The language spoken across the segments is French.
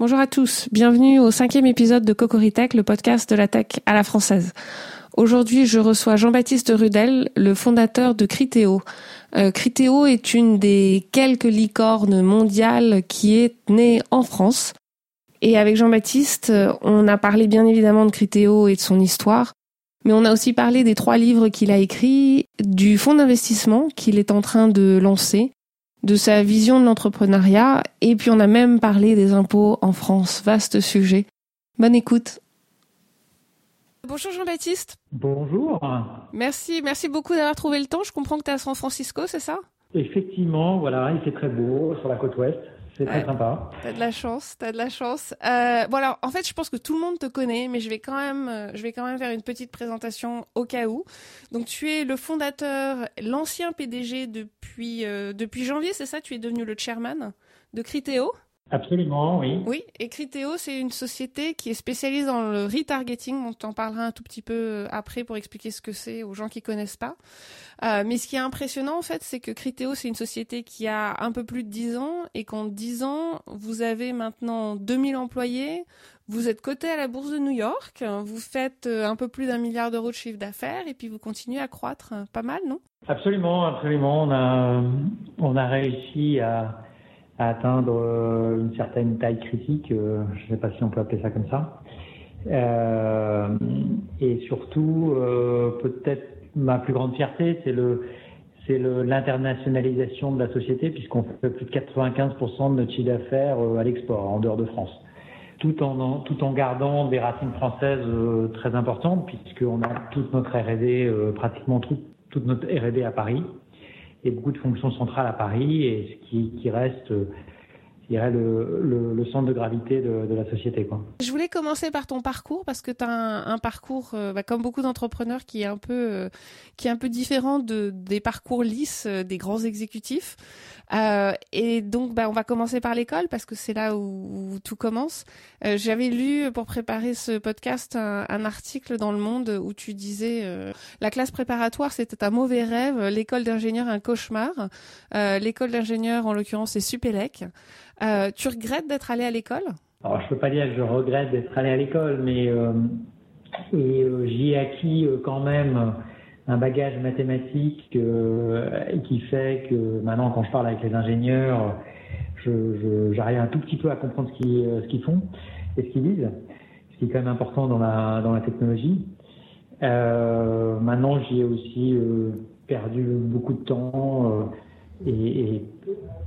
Bonjour à tous, bienvenue au cinquième épisode de Cocoritech, le podcast de la tech à la française. Aujourd'hui, je reçois Jean-Baptiste Rudel, le fondateur de Criteo. Euh, Criteo est une des quelques licornes mondiales qui est née en France. Et avec Jean-Baptiste, on a parlé bien évidemment de Criteo et de son histoire, mais on a aussi parlé des trois livres qu'il a écrits, du fonds d'investissement qu'il est en train de lancer, de sa vision de l'entrepreneuriat, et puis on a même parlé des impôts en France. Vaste sujet. Bonne écoute. Bonjour Jean-Baptiste. Bonjour. Merci, merci beaucoup d'avoir trouvé le temps. Je comprends que tu es à San Francisco, c'est ça? Effectivement, voilà, il fait très beau sur la côte ouest. C'est très sympa. T'as de la chance, t'as de la chance. Euh, bon alors, en fait, je pense que tout le monde te connaît, mais je vais quand même, euh, je vais quand même faire une petite présentation au cas où. Donc, tu es le fondateur, l'ancien PDG depuis euh, depuis janvier, c'est ça? Tu es devenu le chairman de Criteo. Absolument, oui. Oui, et Criteo, c'est une société qui est spécialisée dans le retargeting. On t'en parlera un tout petit peu euh, après pour expliquer ce que c'est aux gens qui connaissent pas. Euh, mais ce qui est impressionnant, en fait, c'est que Criteo, c'est une société qui a un peu plus de 10 ans et qu'en 10 ans, vous avez maintenant 2000 employés. Vous êtes coté à la bourse de New York. Vous faites euh, un peu plus d'un milliard d'euros de chiffre d'affaires et puis vous continuez à croître pas mal, non? Absolument, absolument. On a, on a réussi à, à atteindre euh, une certaine taille critique, euh, je ne sais pas si on peut appeler ça comme ça. Euh, et surtout, peut-être ma plus grande fierté, c'est le c'est l'internationalisation de la société, puisqu'on fait plus de 95% de notre chiffre d'affaires à l'export, en dehors de France. Tout en, tout en gardant des racines françaises très importantes, puisqu'on a toute notre R&D, pratiquement toute notre R&D à Paris et beaucoup de fonctions centrales à Paris et ce qui, reste je dirais, le, centre de gravité de, la société. Je commencer par ton parcours parce que tu as un, parcours, euh, bah, comme beaucoup d'entrepreneurs, qui est un peu, euh, qui est un peu différent de, des parcours lisses euh, des grands exécutifs. Et donc, bah, on va commencer par l'école parce que c'est là où, tout commence. J'avais lu pour préparer ce podcast un, article dans Le Monde où tu disais la classe préparatoire c'était un mauvais rêve, l'école d'ingénieur un cauchemar. l'école d'ingénieur en l'occurrence c'est Supélec. Tu regrettes d'être allé à l'école? Alors, je peux pas dire que je regrette d'être allé à l'école, mais euh, euh, j'y ai acquis euh, quand même un bagage mathématique qui fait que maintenant, quand je parle avec les ingénieurs, j'arrive un tout petit peu à comprendre ce qu'ils ce qu'ils font et ce qu'ils disent, ce qui est quand même important dans la, dans la technologie. maintenant, j'y ai aussi perdu beaucoup de temps et, et,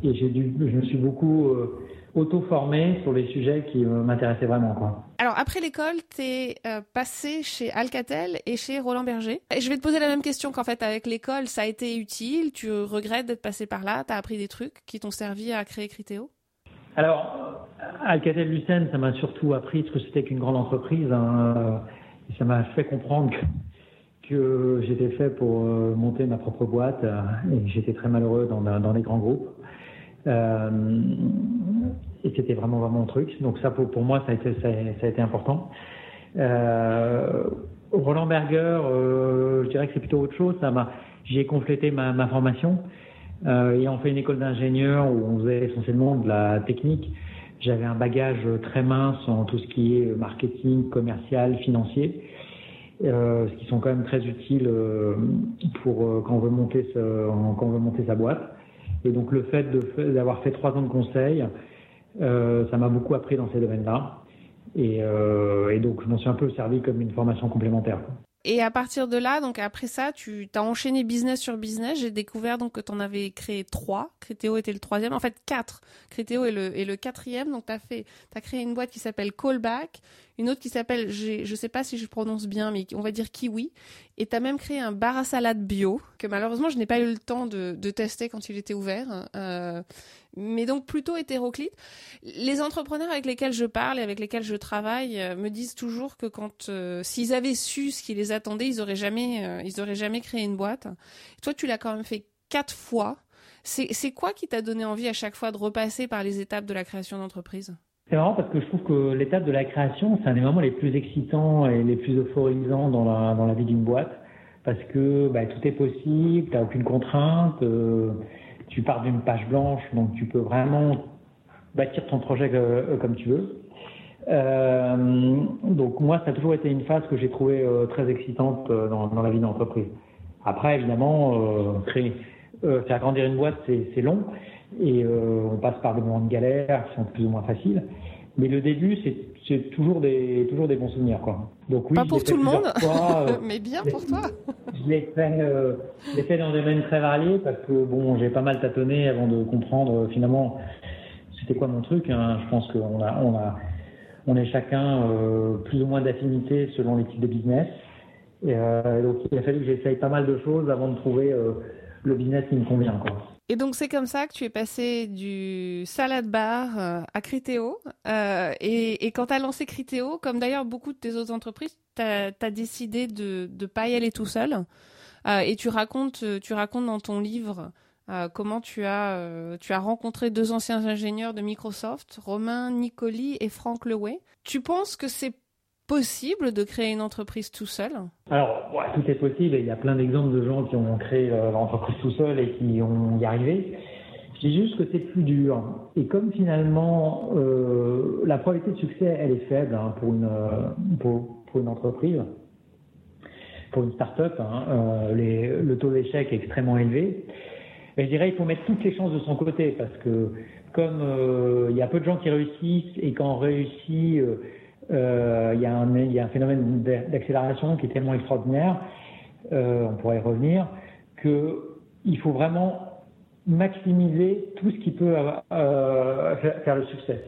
et j'ai dû, je me suis beaucoup euh, auto-formé sur les sujets qui m'intéressaient vraiment. Quoi. Alors après l'école, tu es euh, passé chez Alcatel et chez Roland Berger. Et je vais te poser la même question qu'en fait avec l'école, ça a été utile, tu regrettes d'être passé par là, tu as appris des trucs qui t'ont servi à créer Criteo Alors, Alcatel Lucent, ça m'a surtout appris ce que c'était qu'une grande entreprise. Hein, et ça m'a fait comprendre que j'étais fait pour euh, monter ma propre boîte euh, et j'étais très malheureux dans, dans les grands groupes. Euh, et c'était vraiment vraiment mon truc. Donc ça pour, pour moi ça a été ça, a été important. Euh, Roland Berger, euh, je dirais que c'est plutôt autre chose. Ça m'a j'ai complété ma, ma formation euh, on fait une école d'ingénieur où on faisait essentiellement de la technique. J'avais un bagage très mince en tout ce qui est marketing, commercial, financier ce qui sont quand même très utiles pour quand on veut monter quand on veut monter sa boîte. Et donc le fait d'avoir fait trois ans de conseil, euh, ça m'a beaucoup appris dans ces domaines-là. Et, euh, et, donc je m'en suis un peu servi comme une formation complémentaire. Et à partir de là, donc après ça, tu as enchaîné business sur business. J'ai découvert donc que tu en avais créé trois. Criteo était le troisième. En fait, quatre. Criteo est le, quatrième. Donc, tu as fait, as créé une boîte qui s'appelle Callback, une autre qui s'appelle, je sais pas si je prononce bien, mais on va dire Kiwi. Et tu as même créé un bar à salade bio, que malheureusement, je n'ai pas eu le temps de, de, tester quand il était ouvert. Euh, mais donc plutôt hétéroclite. Les entrepreneurs avec lesquels je parle et avec lesquels je travaille euh, me disent toujours que quand euh, s'ils avaient su ce qui les attendait, ils auraient jamais euh, ils auraient jamais créé une boîte. Toi, tu l'as quand même fait quatre fois. C'est quoi qui t'a donné envie à chaque fois de repasser par les étapes de la création d'entreprise? C'est marrant parce que je trouve que l'étape de la création, c'est un des moments les plus excitants et les plus euphorisants dans la, dans la vie d'une boîte parce que bah, tout est possible, tu n'as aucune contrainte tu pars d'une page blanche, donc tu peux vraiment bâtir ton projet comme tu veux. donc moi, ça a toujours été une phase que j'ai trouvée très excitante dans, dans, la vie d'entreprise. Après, évidemment, créer, faire grandir une boîte, c'est long et on passe par des moments de galère qui sont plus ou moins faciles. Mais le début, c'est toujours des, toujours des bons souvenirs. Quoi. Donc, oui, Pas pour tout le monde, euh, mais bien pour toi. Je l'ai fait, euh, fait, dans des domaines très variés parce que bon, j'ai pas mal tâtonné avant de comprendre euh, finalement c'était quoi mon truc. Hein. Je pense qu'on a, on a, on est chacun euh, plus ou moins d'affinité selon les types de business. Et, donc il a fallu que j'essaye pas mal de choses avant de trouver le business qui me convient. Quoi. Et donc c'est comme ça que tu es passé du salade bar euh, à Criteo. Euh, et, quand tu as lancé Criteo, comme d'ailleurs beaucoup de tes autres entreprises, tu as, décidé de ne pas y aller tout seul. Euh, et tu racontes, tu racontes dans ton livre comment tu as, tu as rencontré deux anciens ingénieurs de Microsoft, Romain Nicoli et Franck Lewey. Tu penses que c'est possible de créer une entreprise tout seul Alors, tout est possible. Il y a plein d'exemples de gens qui ont créé euh, leur entreprise tout seul et qui ont y arrivé. Je dis juste que c'est plus dur. Et comme finalement, euh, la probabilité de succès, elle est faible hein, pour, une, euh, pour, une entreprise, pour une start-up, hein, euh, le taux d'échec est extrêmement élevé. Et je dirais il faut mettre toutes les chances de son côté parce que comme il y a peu de gens qui réussissent et quand on réussit, il, y a un, il y a un phénomène d'accélération qui est tellement extraordinaire, euh, on pourrait y revenir, qu'il faut vraiment maximiser tout ce qui peut euh, faire le succès.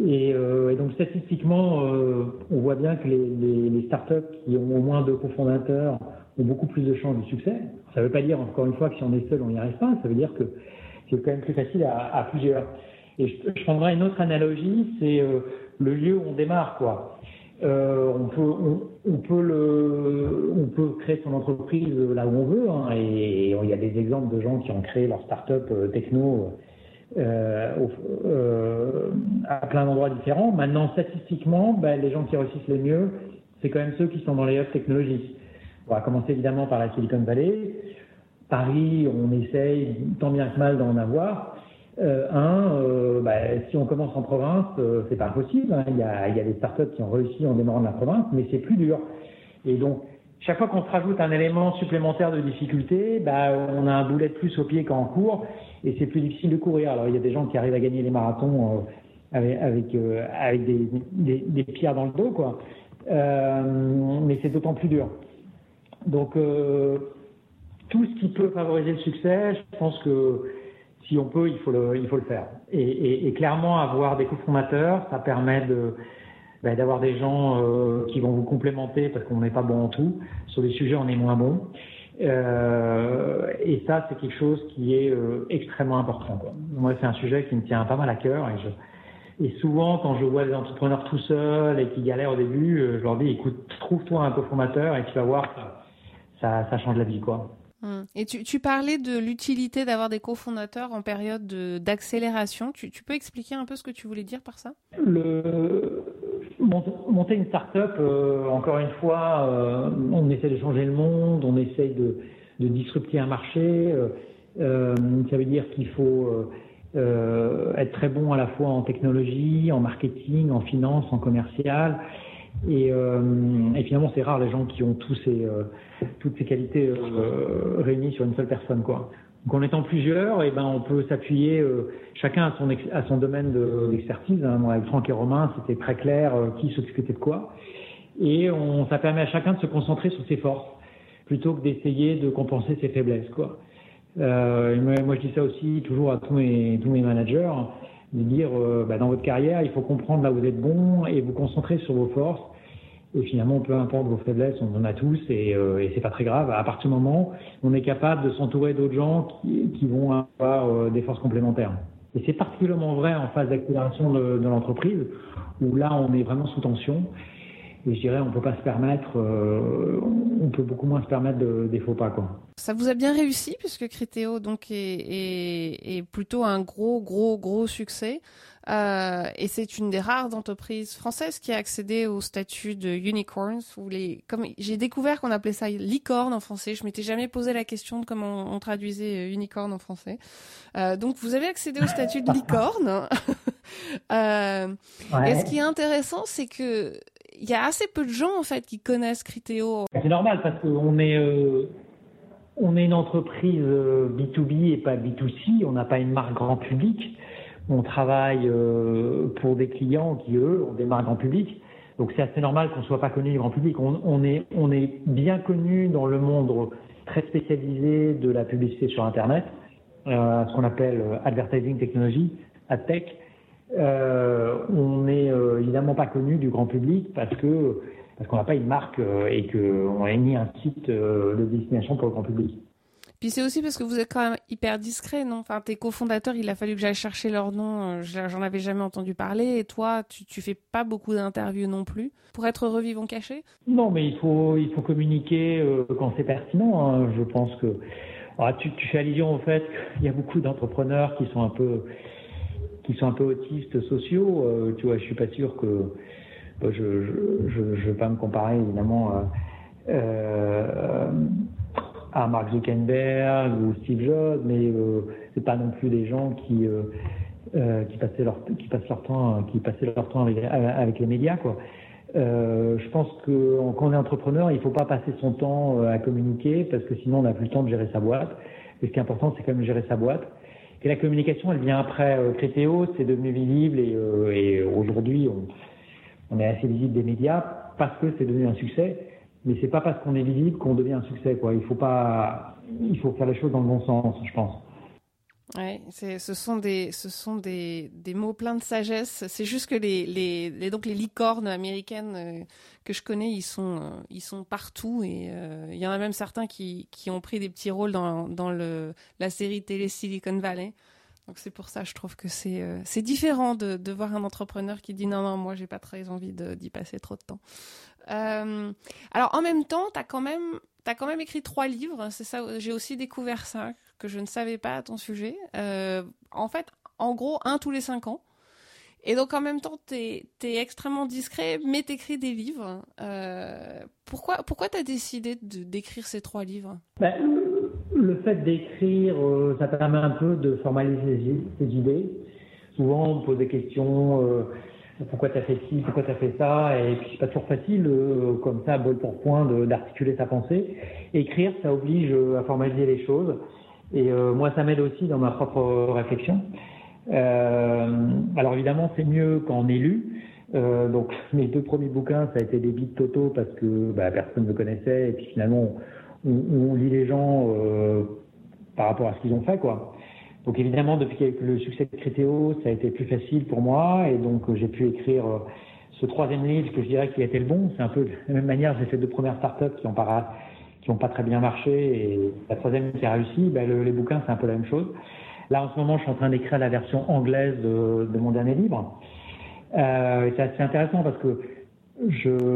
Et, euh, donc statistiquement, euh, on voit bien que les, startups qui ont au moins deux cofondateurs ont beaucoup plus de chances de succès. Ça ne veut pas dire encore une fois que si on est seul, on n'y arrive pas. Ça veut dire que c'est quand même plus facile à, plusieurs. Et je, je prendrai une autre analogie, c'est euh, le lieu où on démarre, quoi. Euh, on peut, créer son entreprise là où on veut, hein, et, il y a des exemples de gens qui ont créé leur start-up euh, techno euh, à plein d'endroits différents. Maintenant, statistiquement, ben, les gens qui réussissent le mieux, c'est quand même ceux qui sont dans les hubs technologiques. On va commencer évidemment par la Silicon Valley. Paris, on essaye tant bien que mal d'en avoir. Euh, un, euh, bah, si on commence en province, euh, c'est pas impossible. Hein. Il, y a, des startups qui ont réussi en démarrant de la province, mais c'est plus dur. Et donc, chaque fois qu'on se rajoute un élément supplémentaire de difficulté, bah, on a un boulet de plus au pied qu'en court, et c'est plus difficile de courir. Alors, il y a des gens qui arrivent à gagner les marathons euh, avec, des, des, pierres dans le dos, quoi. mais c'est d'autant plus dur. Donc, tout ce qui peut favoriser le succès, je pense que si on peut, il faut le, il faut le faire. Et, et, et clairement, avoir des cofondateurs, ça permet de ben, d'avoir des gens euh, qui vont vous complémenter parce qu'on n'est pas bon en tout. Sur des sujets, on est moins bon. Euh, et ça, c'est quelque chose qui est euh, extrêmement important. Quoi. Moi, c'est un sujet qui me tient pas mal à cœur. Et, je, et souvent, quand je vois des entrepreneurs tout seuls et qui galèrent au début, euh, je leur dis, écoute, trouve-toi un cofondateur et tu vas voir, ça, ça change la vie. quoi. Hum. Et tu, tu, parlais de l'utilité d'avoir des cofondateurs en période d'accélération. Tu, tu, peux expliquer un peu ce que tu voulais dire par ça? Le, Monter une start-up, euh, encore une fois, euh, on essaie de changer le monde, on essaie de, de disrupter un marché. Euh, ça veut dire qu'il faut être très bon à la fois en technologie, en marketing, en finance, en commercial. Et, euh, et finalement, c'est rare les gens qui ont tous ces, euh, toutes ces qualités euh, réunies sur une seule personne. Quoi. Donc en étant plusieurs, et eh ben, on peut s'appuyer, euh, chacun à son, à son domaine d'expertise. hein. Moi, avec Franck et Romain, c'était très clair euh, qui s'occupait de quoi. Et on, ça permet à chacun de se concentrer sur ses forces, plutôt que d'essayer de compenser ses faiblesses. Quoi. Euh, moi, moi, je dis ça aussi toujours à tous mes, tous mes managers de dire bah, dans votre carrière, il faut comprendre là où vous êtes bon et vous concentrer sur vos forces et finalement, peu importe vos faiblesses, on en a tous et, euh, et c'est pas très grave. À partir du moment où on est capable de s'entourer d'autres gens qui, qui, vont avoir euh, des forces complémentaires. Et c'est particulièrement vrai en phase d'accélération de, de l'entreprise, où là, on est vraiment sous tension. Et je dirais, on peut pas se permettre, euh, on peut beaucoup moins se permettre de, des faux pas, quoi. Ça vous a bien réussi puisque Criteo donc est, est, est plutôt un gros, gros, gros succès. Euh, et c'est une des rares entreprises françaises qui a accédé au statut de unicorns. Les, comme j'ai découvert qu'on appelait ça licorne en français. Je m'étais jamais posé la question de comment on, traduisait euh, unicorn en français. Euh, donc vous avez accédé au statut de licorne. euh, Et ce qui est intéressant, c'est que il y a assez peu de gens en fait qui connaissent Criteo. C'est normal parce qu'on est euh, on est une entreprise B2B euh, et pas B2C. On n'a pas une marque grand public. On travaille euh, pour des clients qui eux ont des marques grand public. Donc c'est assez normal qu'on soit pas connu du grand public. On, est on est bien connu dans le monde très spécialisé de la publicité sur Internet, euh, ce qu'on appelle advertising technology, AdTech. Euh, on n'est euh, évidemment pas connu du grand public parce que parce qu'on n'a pas une marque euh, et qu'on n'a ni un site de destination pour le grand public. Puis c'est aussi parce que vous êtes quand même hyper discret, non? Enfin, tes cofondateurs, il a fallu que j'aille chercher leur nom. J'en avais jamais entendu parler. Et toi, tu, tu fais pas beaucoup d'interviews non plus pour être revivant caché? Non, mais il faut il faut communiquer quand c'est pertinent. Hein. Je pense que ah, tu, tu fais allusion au fait qu'il y a beaucoup d'entrepreneurs qui sont un peu qui sont un peu autistes sociaux. Euh, tu vois, je suis pas sûr que je je, vais pas me comparer évidemment à, euh, à Mark Zuckerberg ou Steve Jobs, mais euh, c'est pas non plus des gens qui euh, euh qui passaient leur qui passent leur temps qui passaient leur temps avec, les médias quoi. Euh, je pense que quand on est entrepreneur, il faut pas passer son temps à communiquer parce que sinon on n'a plus le temps de gérer sa boîte. Et ce qui est important, c'est quand même gérer sa boîte. Et la communication, elle vient après. Euh, Crétéo, c'est devenu visible et, euh, et aujourd'hui, on, on, est assez visible des médias parce que c'est devenu un succès. Mais c'est pas parce qu'on est visible qu'on devient un succès. Quoi. Il faut pas, il faut faire les choses dans le bon sens, je pense. Ouais, ce sont des, ce sont des, des mots pleins de sagesse. C'est juste que les, les, donc les licornes américaines euh, que je connais, ils sont, euh, ils sont partout et euh, il y en a même certains qui, qui ont pris des petits rôles dans, dans le, la série télé Silicon Valley. Donc c'est pour ça, je trouve que c'est, c'est différent de, de voir un entrepreneur qui dit non non, moi j'ai pas très envie d'y passer trop de temps. alors en même temps, t'as quand même, t'as quand même écrit trois livres. C'est ça, j'ai aussi découvert ça que je ne savais pas à ton sujet. Euh, en fait, en gros, un tous les cinq ans. Et donc en même temps, tu es, extrêmement discret, mais tu écris des livres. Euh, pourquoi pourquoi tu as décidé d'écrire ces trois livres? Ben, Le fait d'écrire, euh, ça permet un peu de formaliser ses idées. Souvent, on me pose des questions, pourquoi tu as fait ci, pourquoi tu as fait ça, et puis c'est pas toujours facile, comme ça, bol pour point, d'articuler sa pensée. Écrire, ça oblige à formaliser les choses. Et euh, moi, ça m'aide aussi dans ma propre réflexion. Euh, alors évidemment, c'est mieux quand on est. Euh, donc mes deux premiers bouquins, ça a été des bits totaux parce que bah, personne ne me connaissait et puis finalement on, lit les gens euh, par rapport à ce qu'ils ont fait quoi. Donc évidemment depuis qu'il le succès de Critéo, ça a été plus facile pour moi et donc j'ai pu écrire ce troisième livre que je dirais qui a été le bon. C'est un peu de la même manière j'ai fait deux premières startups qui ont pas qui n'ont pas très bien marché et la troisième qui a réussi, ben les bouquins, c'est un peu la même chose. Là, en ce moment, je suis en train d'écrire la version anglaise de, mon dernier livre. Euh, c'est assez intéressant parce que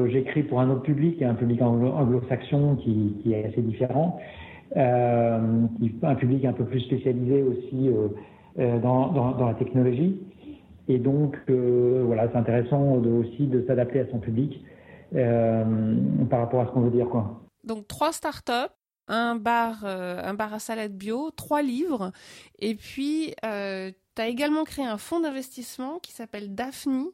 j'écris pour un autre public, un public anglo-saxon qui, est assez différent, euh, un public un peu plus spécialisé aussi euh, euh dans, la technologie. Et donc, voilà, c'est intéressant aussi de s'adapter à son public par rapport à ce qu'on veut dire, quoi. Donc trois startups, un bar, euh, un bar à salade bio, trois livres, et puis euh, tu as également créé un fonds d'investissement qui s'appelle Daphne,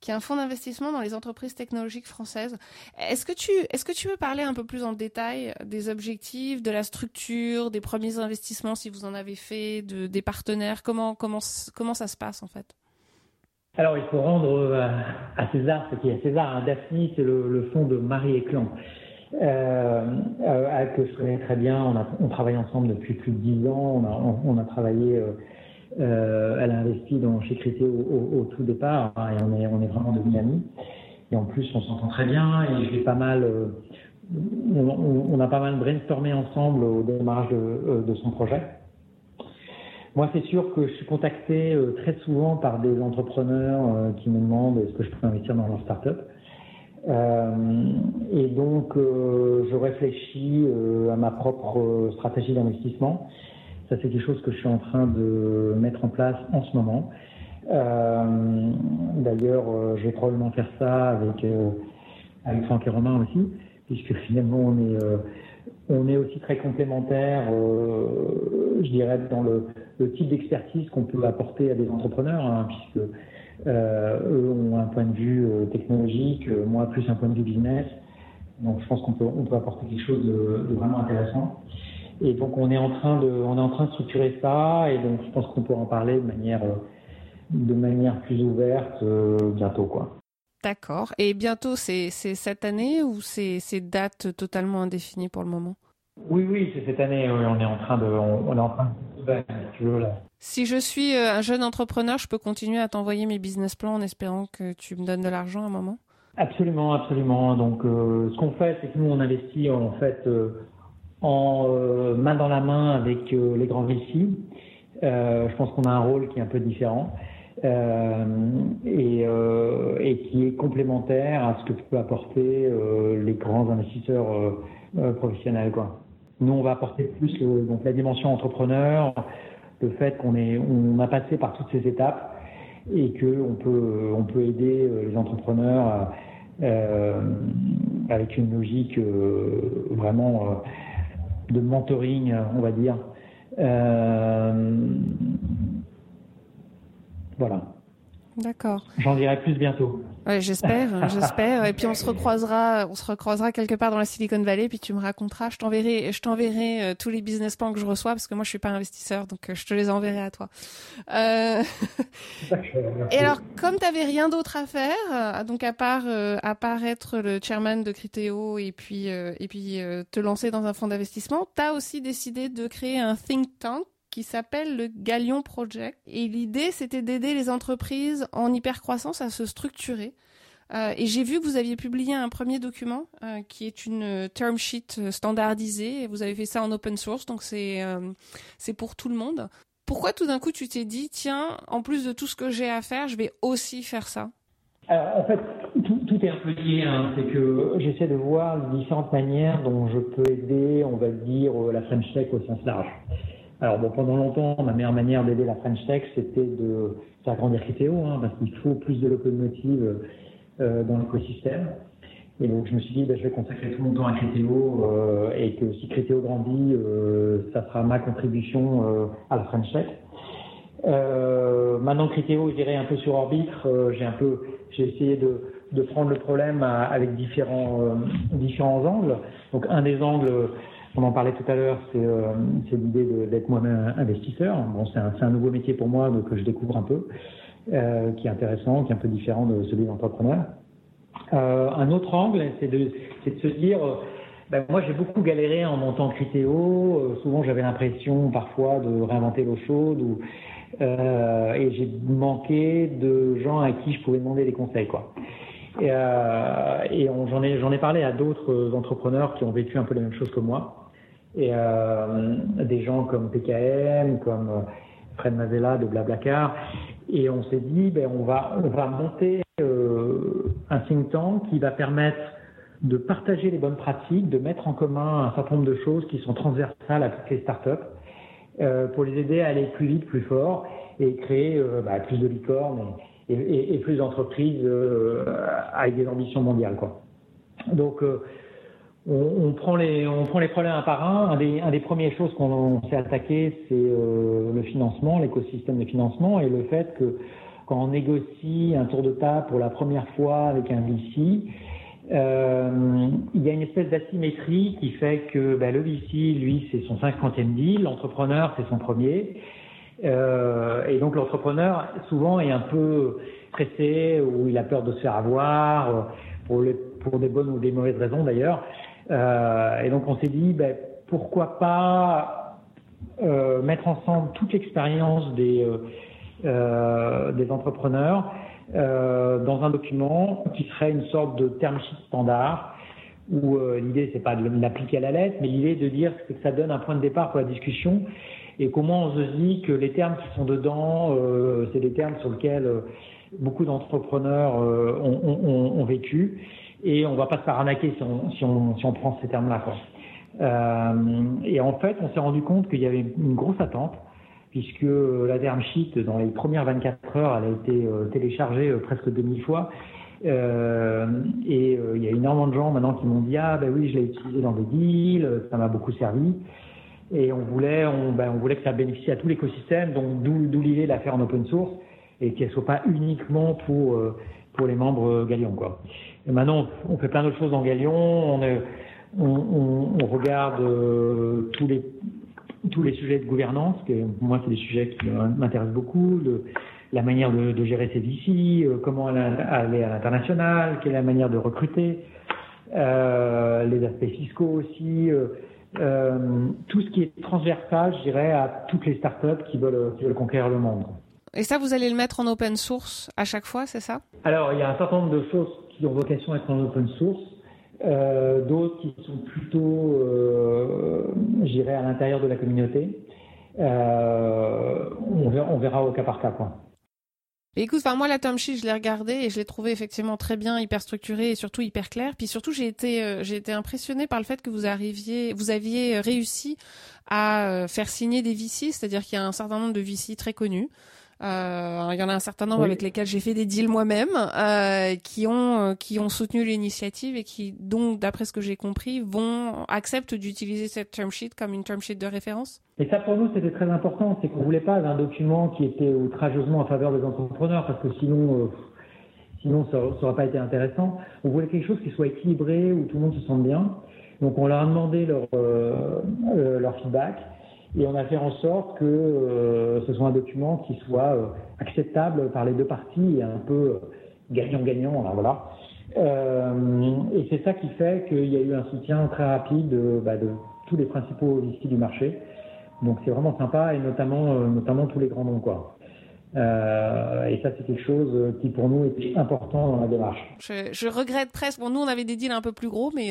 qui est un fonds d'investissement dans les entreprises technologiques françaises. Est-ce que tu est-ce que tu veux parler un peu plus en détail des objectifs, de la structure, des premiers investissements si vous en avez fait, de, des partenaires, comment comment comment ça se passe en fait? Alors, il faut rendre euh, à César ce qui est César. Hein. Daphne, c'est le, le fonds de Marie Eclan euh, euh, que je connais très bien. On, a, on travaille ensemble depuis plus de dix ans. On a, on, a travaillé. Euh, euh, elle a investi dans chez Crété au, au, tout départ et on est, on est vraiment devenus amis. Et en plus, on s'entend très bien et j'ai pas mal. Euh, on, a pas mal brainstormé ensemble au démarrage de, euh, de son projet. Moi, c'est sûr que je suis contacté très souvent par des entrepreneurs qui me demandent est-ce que je peux investir dans leur start-up? Euh, et donc, euh, je réfléchis euh, à ma propre stratégie d'investissement. Ça, c'est quelque chose que je suis en train de mettre en place en ce moment. D'ailleurs, je vais probablement faire ça avec, avec Franck et Romain aussi, puisque finalement, on est on est aussi très complémentaires, je dirais, dans le, type d'expertise qu'on peut apporter à des entrepreneurs, hein, puisque eux ont un point de vue euh, technologique, moi plus un point de vue business. Donc je pense qu'on peut, on peut apporter quelque chose de, vraiment intéressant. Et donc on est en train de, on est en train de structurer ça, et donc je pense qu'on peut en parler de manière, de manière plus ouverte bientôt, quoi. D'accord. Et bientôt, c'est cette année ou c'est date totalement indéfinie pour le moment? Oui, oui, c'est cette année. on est en train de, on, est en train de, Si je suis euh, un jeune entrepreneur, je peux continuer à t'envoyer mes business plans en espérant que tu me donnes de l'argent à un moment? Absolument, absolument. Donc, euh, ce qu'on fait, c'est que nous, on investit en fait euh, en main dans la main avec les grands récits. je pense qu'on a un rôle qui est un peu différent. Et, et, qui est complémentaire à ce que peut apporter les grands investisseurs professionnels. Quoi. Nous, on va apporter plus donc la dimension entrepreneur, le fait qu'on est, on a passé par toutes ces étapes et que on peut, on peut aider les entrepreneurs euh, avec une logique vraiment de mentoring, on va dire. Euh, voilà. D'accord. J'en dirai plus bientôt. Ouais, j'espère, j'espère. Et puis on se recroisera, on se recroisera quelque part dans la Silicon Valley, puis tu me raconteras. Je t'enverrai, je t'enverrai euh, tous les business plans que je reçois parce que moi je suis pas investisseur, donc euh, je te les enverrai à toi. Euh... et alors, comme tu avais rien d'autre à faire, euh, donc à part à part être le chairman de Criteo et puis et puis te lancer dans un fonds d'investissement, tu as aussi décidé de créer un think tank qui s'appelle le Galion Project. Et l'idée, c'était d'aider les entreprises en hypercroissance à se structurer. Euh, et j'ai vu que vous aviez publié un premier document euh, qui est une euh, term sheet standardisée. Et vous avez fait ça en open source, donc c'est c'est pour tout le monde. Pourquoi tout d'un coup tu t'es dit tiens, en plus de tout ce que j'ai à faire, je vais aussi faire ça? Alors en fait, tout, est un peu lié. Hein. C'est que j'essaie de voir les différentes manières dont je peux aider, on va dire, la French Tech au sens large. Alors bon, pendant longtemps, ma meilleure manière d'aider la French Tech, c'était de faire grandir Criteo, hein, parce qu'il faut plus de locomotives euh, dans l'écosystème. Et donc je me suis dit, ben, je vais consacrer tout mon temps à Criteo, euh, et que si Criteo grandit, euh, ça sera ma contribution euh, à la French Tech. Maintenant Criteo, je dirais un peu sur orbite, j'ai un peu, j'ai essayé de, de prendre le problème avec différents différents angles. Donc un des angles on en parlait tout à l'heure, c'est euh, l'idée d'être moi-même investisseur. Bon, c'est un, nouveau métier pour moi donc, que je découvre un peu, euh, qui est intéressant, qui est un peu différent de celui d'entrepreneur. Euh, un autre angle, c'est de, se dire, ben, moi j'ai beaucoup galéré en montant Critéo. Souvent j'avais l'impression parfois de réinventer l'eau chaude et j'ai manqué de gens à qui je pouvais demander des conseils. Et, j'en ai parlé à d'autres entrepreneurs qui ont vécu un peu la même chose que moi et euh, des gens comme PKM, comme euh, Fred Mazella de Blablacar. Et on s'est dit, ben, on, va, on va monter euh, un think tank qui va permettre de partager les bonnes pratiques, de mettre en commun un certain nombre de choses qui sont transversales à toutes les startups euh, pour les aider à aller plus vite, plus fort et créer euh, bah, plus de licornes et, et, plus d'entreprises euh, avec des ambitions mondiales. Quoi. Donc, on, prend les, on prend les problèmes un par un. Un des, un des premières choses qu'on s'est attaqué, c'est euh, le financement, l'écosystème de financement et le fait que quand on négocie un tour de table pour la première fois avec un VC, euh, il y a une espèce d'asymétrie qui fait que ben, le VC, lui, c'est son cinquantième deal, l'entrepreneur, c'est son premier. Euh, et donc l'entrepreneur, souvent, est un peu pressé ou il a peur de se faire avoir, pour, les, pour des bonnes ou des mauvaises raisons d'ailleurs. Euh, et donc on s'est dit, ben, pourquoi pas euh, mettre ensemble toute l'expérience des, euh, euh des entrepreneurs euh, dans un document qui serait une sorte de term sheet standard où l'idée c'est pas de l'appliquer à la lettre, mais l'idée de dire que ça donne un point de départ pour la discussion et comment on se dit que les termes qui sont dedans, c'est des termes sur lesquels beaucoup d'entrepreneurs ont, ont, ont, vécu et on va pas se faire arnaquer si on, prend ces termes-là. Euh, et en fait, on s'est rendu compte qu'il y avait une grosse attente, puisque la term sheet, dans les premières 24 heures, elle a été euh, téléchargée euh, presque 2000 fois, et il y a énormément de gens maintenant qui m'ont dit ah ben oui je l'ai utilisé dans des deals, ça m'a beaucoup servi. Et on voulait, on, ben, on voulait que ça bénéficie à tout l'écosystème, donc d'où l'idée de la faire en open source et qu'elle soit pas uniquement pour les membres Galion. Et maintenant on fait plein d'autres choses dans Galion, on, on, on, regarde tous les tous les sujets de gouvernance, que moi c'est des sujets qui m'intéressent beaucoup, le, la manière de, de, gérer ses VC, euh, comment aller à l'international, quelle est la manière de recruter, euh, les aspects fiscaux aussi, euh, euh, tout ce qui est transversal, je dirais, à toutes les startups qui veulent, qui veulent conquérir le monde. Et ça, vous allez le mettre en open source à chaque fois, c'est ça? Alors, il y a un certain nombre de choses qui ont vocation à être en open source. Euh, d'autres qui sont plutôt, euh, j'irais, à l'intérieur de la communauté. Euh, on, verra, au cas par cas. Écoute, enfin moi la sheet, je l'ai regardé et je l'ai trouvé effectivement très bien, hyper structuré et surtout hyper clair. Puis surtout, j'ai été, euh, j'ai été impressionné par le fait que vous arriviez, vous aviez réussi à euh, faire signer des VC, c'est-à-dire qu'il y a un certain nombre de VC très connus. Euh, il y en a un certain nombre avec lesquels j'ai fait des deals moi-même, euh, qui ont euh, qui ont soutenu l'initiative et qui donc, d'après ce que j'ai compris, vont acceptent d'utiliser cette term sheet comme une term sheet de référence. Et ça pour nous c'était très important, c'est qu'on voulait pas un document qui était outrageusement en faveur des entrepreneurs parce que sinon sinon ça n'aurait pas été intéressant. On voulait quelque chose qui soit équilibré où tout le monde se sente bien. Donc on leur a demandé leur leur feedback. Et on a fait en sorte que euh, ce soit un document qui soit euh, acceptable par les deux parties et un peu euh, gagnant-gagnant. voilà. et c'est ça qui fait qu'il y a eu un soutien très rapide bah, de tous les principaux VC du marché. Donc c'est vraiment sympa et notamment, notamment tous les grands noms. Quoi. Et ça, c'est quelque chose qui pour nous était important dans la démarche. Je, regrette presque. Bon, nous, on avait des deals un peu plus gros, mais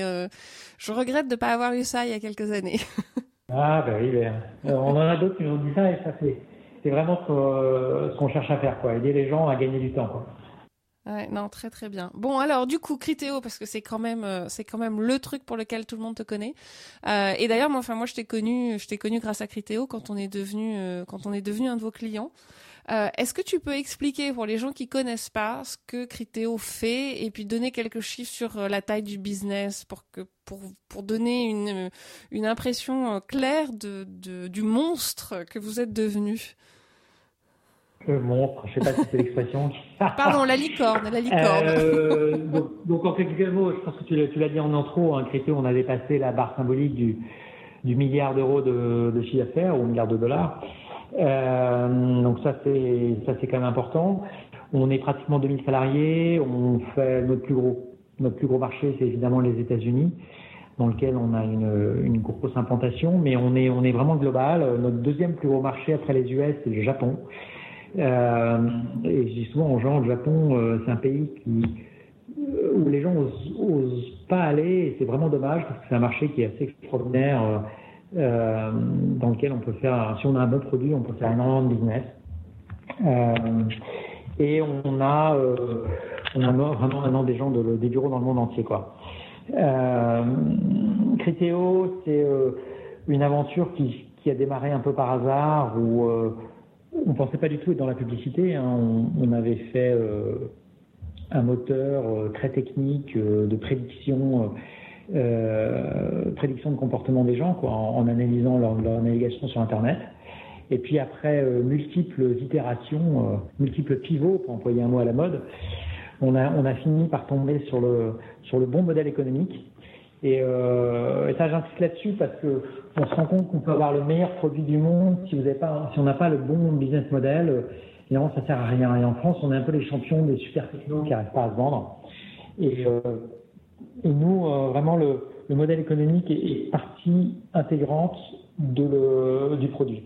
je regrette de ne pas avoir eu ça il y a quelques années. Ah ben oui, ben, euh, on en a d'autres qui nous ont dit ça et ça c'est, c'est vraiment ce qu'on, cherche à faire, quoi, aider les gens à gagner du temps. Quoi. Non, très très bien. Bon, alors du coup, Critéo, parce que c'est quand même, euh, c'est quand même le truc pour lequel tout le monde te connaît. Euh, et d'ailleurs, moi, enfin, moi, je t'ai connu, je t'ai connu grâce à Critéo quand on est devenu, euh, quand on est devenu un de vos clients. Est-ce que tu peux expliquer pour les gens qui connaissent pas ce que Critéo fait et puis donner quelques chiffres sur la taille du business pour que pour pour donner une une impression claire de, de du monstre que vous êtes devenu? Le monstre, je sais pas si c'est l'expression. Pardon, la licorne, la licorne. Euh, donc, en quelques mots, je pense que tu l'as dit en intro, hein, on a dépassé la barre symbolique du, du milliard d'euros de, de chiffre d'affaires ou milliard de dollars. Euh, donc ça c'est ça c'est quand même important. On est pratiquement 2000 salariés. On fait notre plus gros notre plus gros marché c'est évidemment les États-Unis dans lequel on a une, une grosse implantation, mais on est on est vraiment global. Notre deuxième plus gros marché après les US c'est le Japon. Euh, et aux gens, le Japon, euh, c'est un pays qui, où les gens osent, osent pas aller, c'est vraiment dommage parce que c'est un marché qui est assez extraordinaire euh, dans lequel on peut faire, si on a un bon produit, on peut faire énormément de business. Euh, et on a, euh, on a vraiment maintenant des gens, de, des bureaux dans le monde entier, quoi. Euh, Critéo, c'est une aventure qui, qui, a démarré un peu par hasard, où on pensait pas du tout être dans la publicité. Hein. On, avait fait un moteur très technique de prédiction euh, prédiction de comportement des gens, en, analysant leur, navigation sur Internet. Et puis après euh, multiples itérations, euh, multiples pivots, pour employer un mot à la mode, on a, fini par tomber sur le bon modèle économique. Et, euh, et ça, j'insiste là-dessus parce que on se rend compte qu'on peut avoir le meilleur produit du monde si, vous avez pas, si on n'a pas le bon business model. Évidemment, ça sert à rien. Et en France, on est un peu les champions des super technos qui n'arrivent pas à se vendre. Et euh, et nous, euh, vraiment, le, le, modèle économique est, partie intégrante de le, du produit.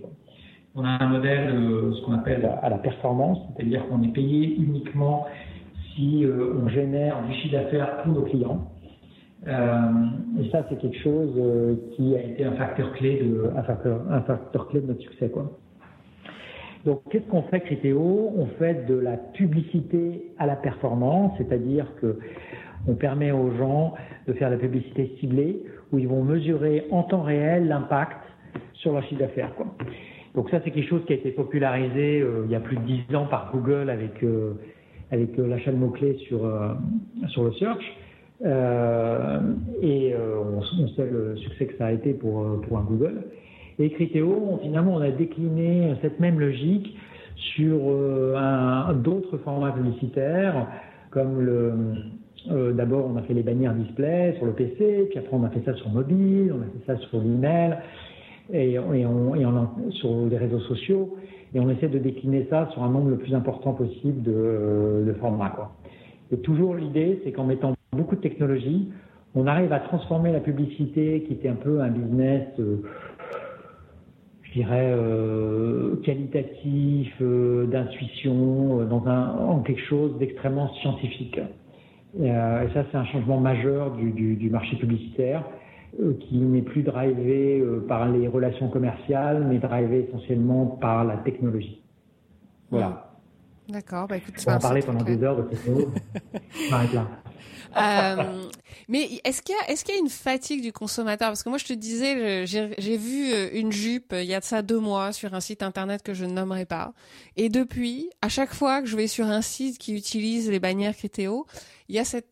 On a un modèle, ce qu'on appelle à la performance, c'est-à-dire qu'on est payé uniquement si on génère du chiffre d'affaires pour nos clients. Et ça, c'est quelque chose qui a été un facteur clé de, un facteur, un facteur clé de notre succès, quoi. Donc, qu'est-ce qu'on fait Critéo? On fait de la publicité à la performance, c'est-à-dire que on permet aux gens de faire la publicité ciblée où ils vont mesurer en temps réel l'impact sur leur chiffre d'affaires. Donc ça, c'est quelque chose qui a été popularisé euh, il y a plus de dix ans par Google avec euh, avec l'achat de mots-clés sur, sur le search. Et on, sait le succès que ça a été pour, pour un Google. Et Criteo, finalement, on a décliné cette même logique sur d'autres formats publicitaires, comme le, euh, d'abord, on a fait les bannières display sur le PC, puis après, on a fait ça sur mobile, on a fait ça sur l'email et, et, on, et sur les réseaux sociaux. Et on essaie de décliner ça sur un nombre le plus important possible de, de formats. Quoi. Et toujours l'idée, c'est qu'en mettant beaucoup de technologie, on arrive à transformer la publicité, qui était un peu un business, euh, je dirais, euh, qualitatif, euh, d'intuition, en quelque chose d'extrêmement scientifique. Euh, et, ça, c'est un changement majeur du, du, du marché publicitaire qui n'est plus drivé par les relations commerciales, mais drivé essentiellement par la technologie. Voilà. D'accord, bah écoute, on va parler pendant des heures de technologie. là. Euh, mais est-ce qu'il y a est-ce qu'il y a une fatigue du consommateur? Parce que moi, je te disais, j'ai vu une jupe il y a de ça deux mois sur un site internet que je ne nommerai pas, et depuis, à chaque fois que je vais sur un site qui utilise les bannières Criteo, il y a cette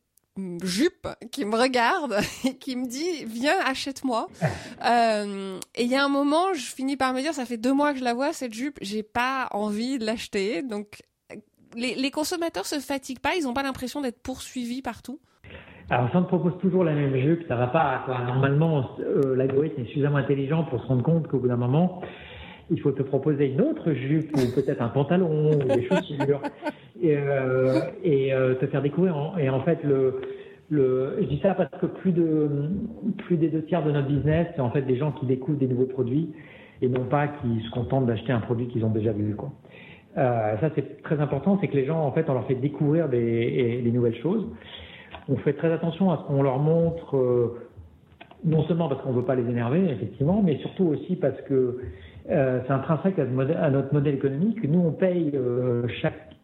jupe qui me regarde et qui me dit viens achète-moi. Euh, et il y a un moment je finis par me dire ça fait deux mois que je la vois cette jupe j'ai pas envie de l'acheter. Donc les, les, consommateurs se fatiguent pas ils n'ont pas l'impression d'être poursuivis partout alors, si on te propose toujours la même jupe, ça va pas. Quoi. Normalement, euh, l'algorithme est suffisamment intelligent pour se rendre compte qu'au bout d'un moment, il faut te proposer une autre jupe ou peut-être un pantalon ou des chaussures et, euh, et euh, te faire découvrir. Et en fait, le, le, je dis ça parce que plus de plus des deux tiers de notre business, c'est en fait des gens qui découvrent des nouveaux produits et non pas qui se contentent d'acheter un produit qu'ils ont déjà vu. Quoi. Euh, ça, c'est très important, c'est que les gens, en fait, on leur fait découvrir des, nouvelles choses. On fait très attention à ce qu'on leur montre, euh, non seulement parce qu'on ne veut pas les énerver, effectivement, mais surtout aussi parce que euh, c'est intrinsèque à, à, notre modèle économique. Nous, on paye chaque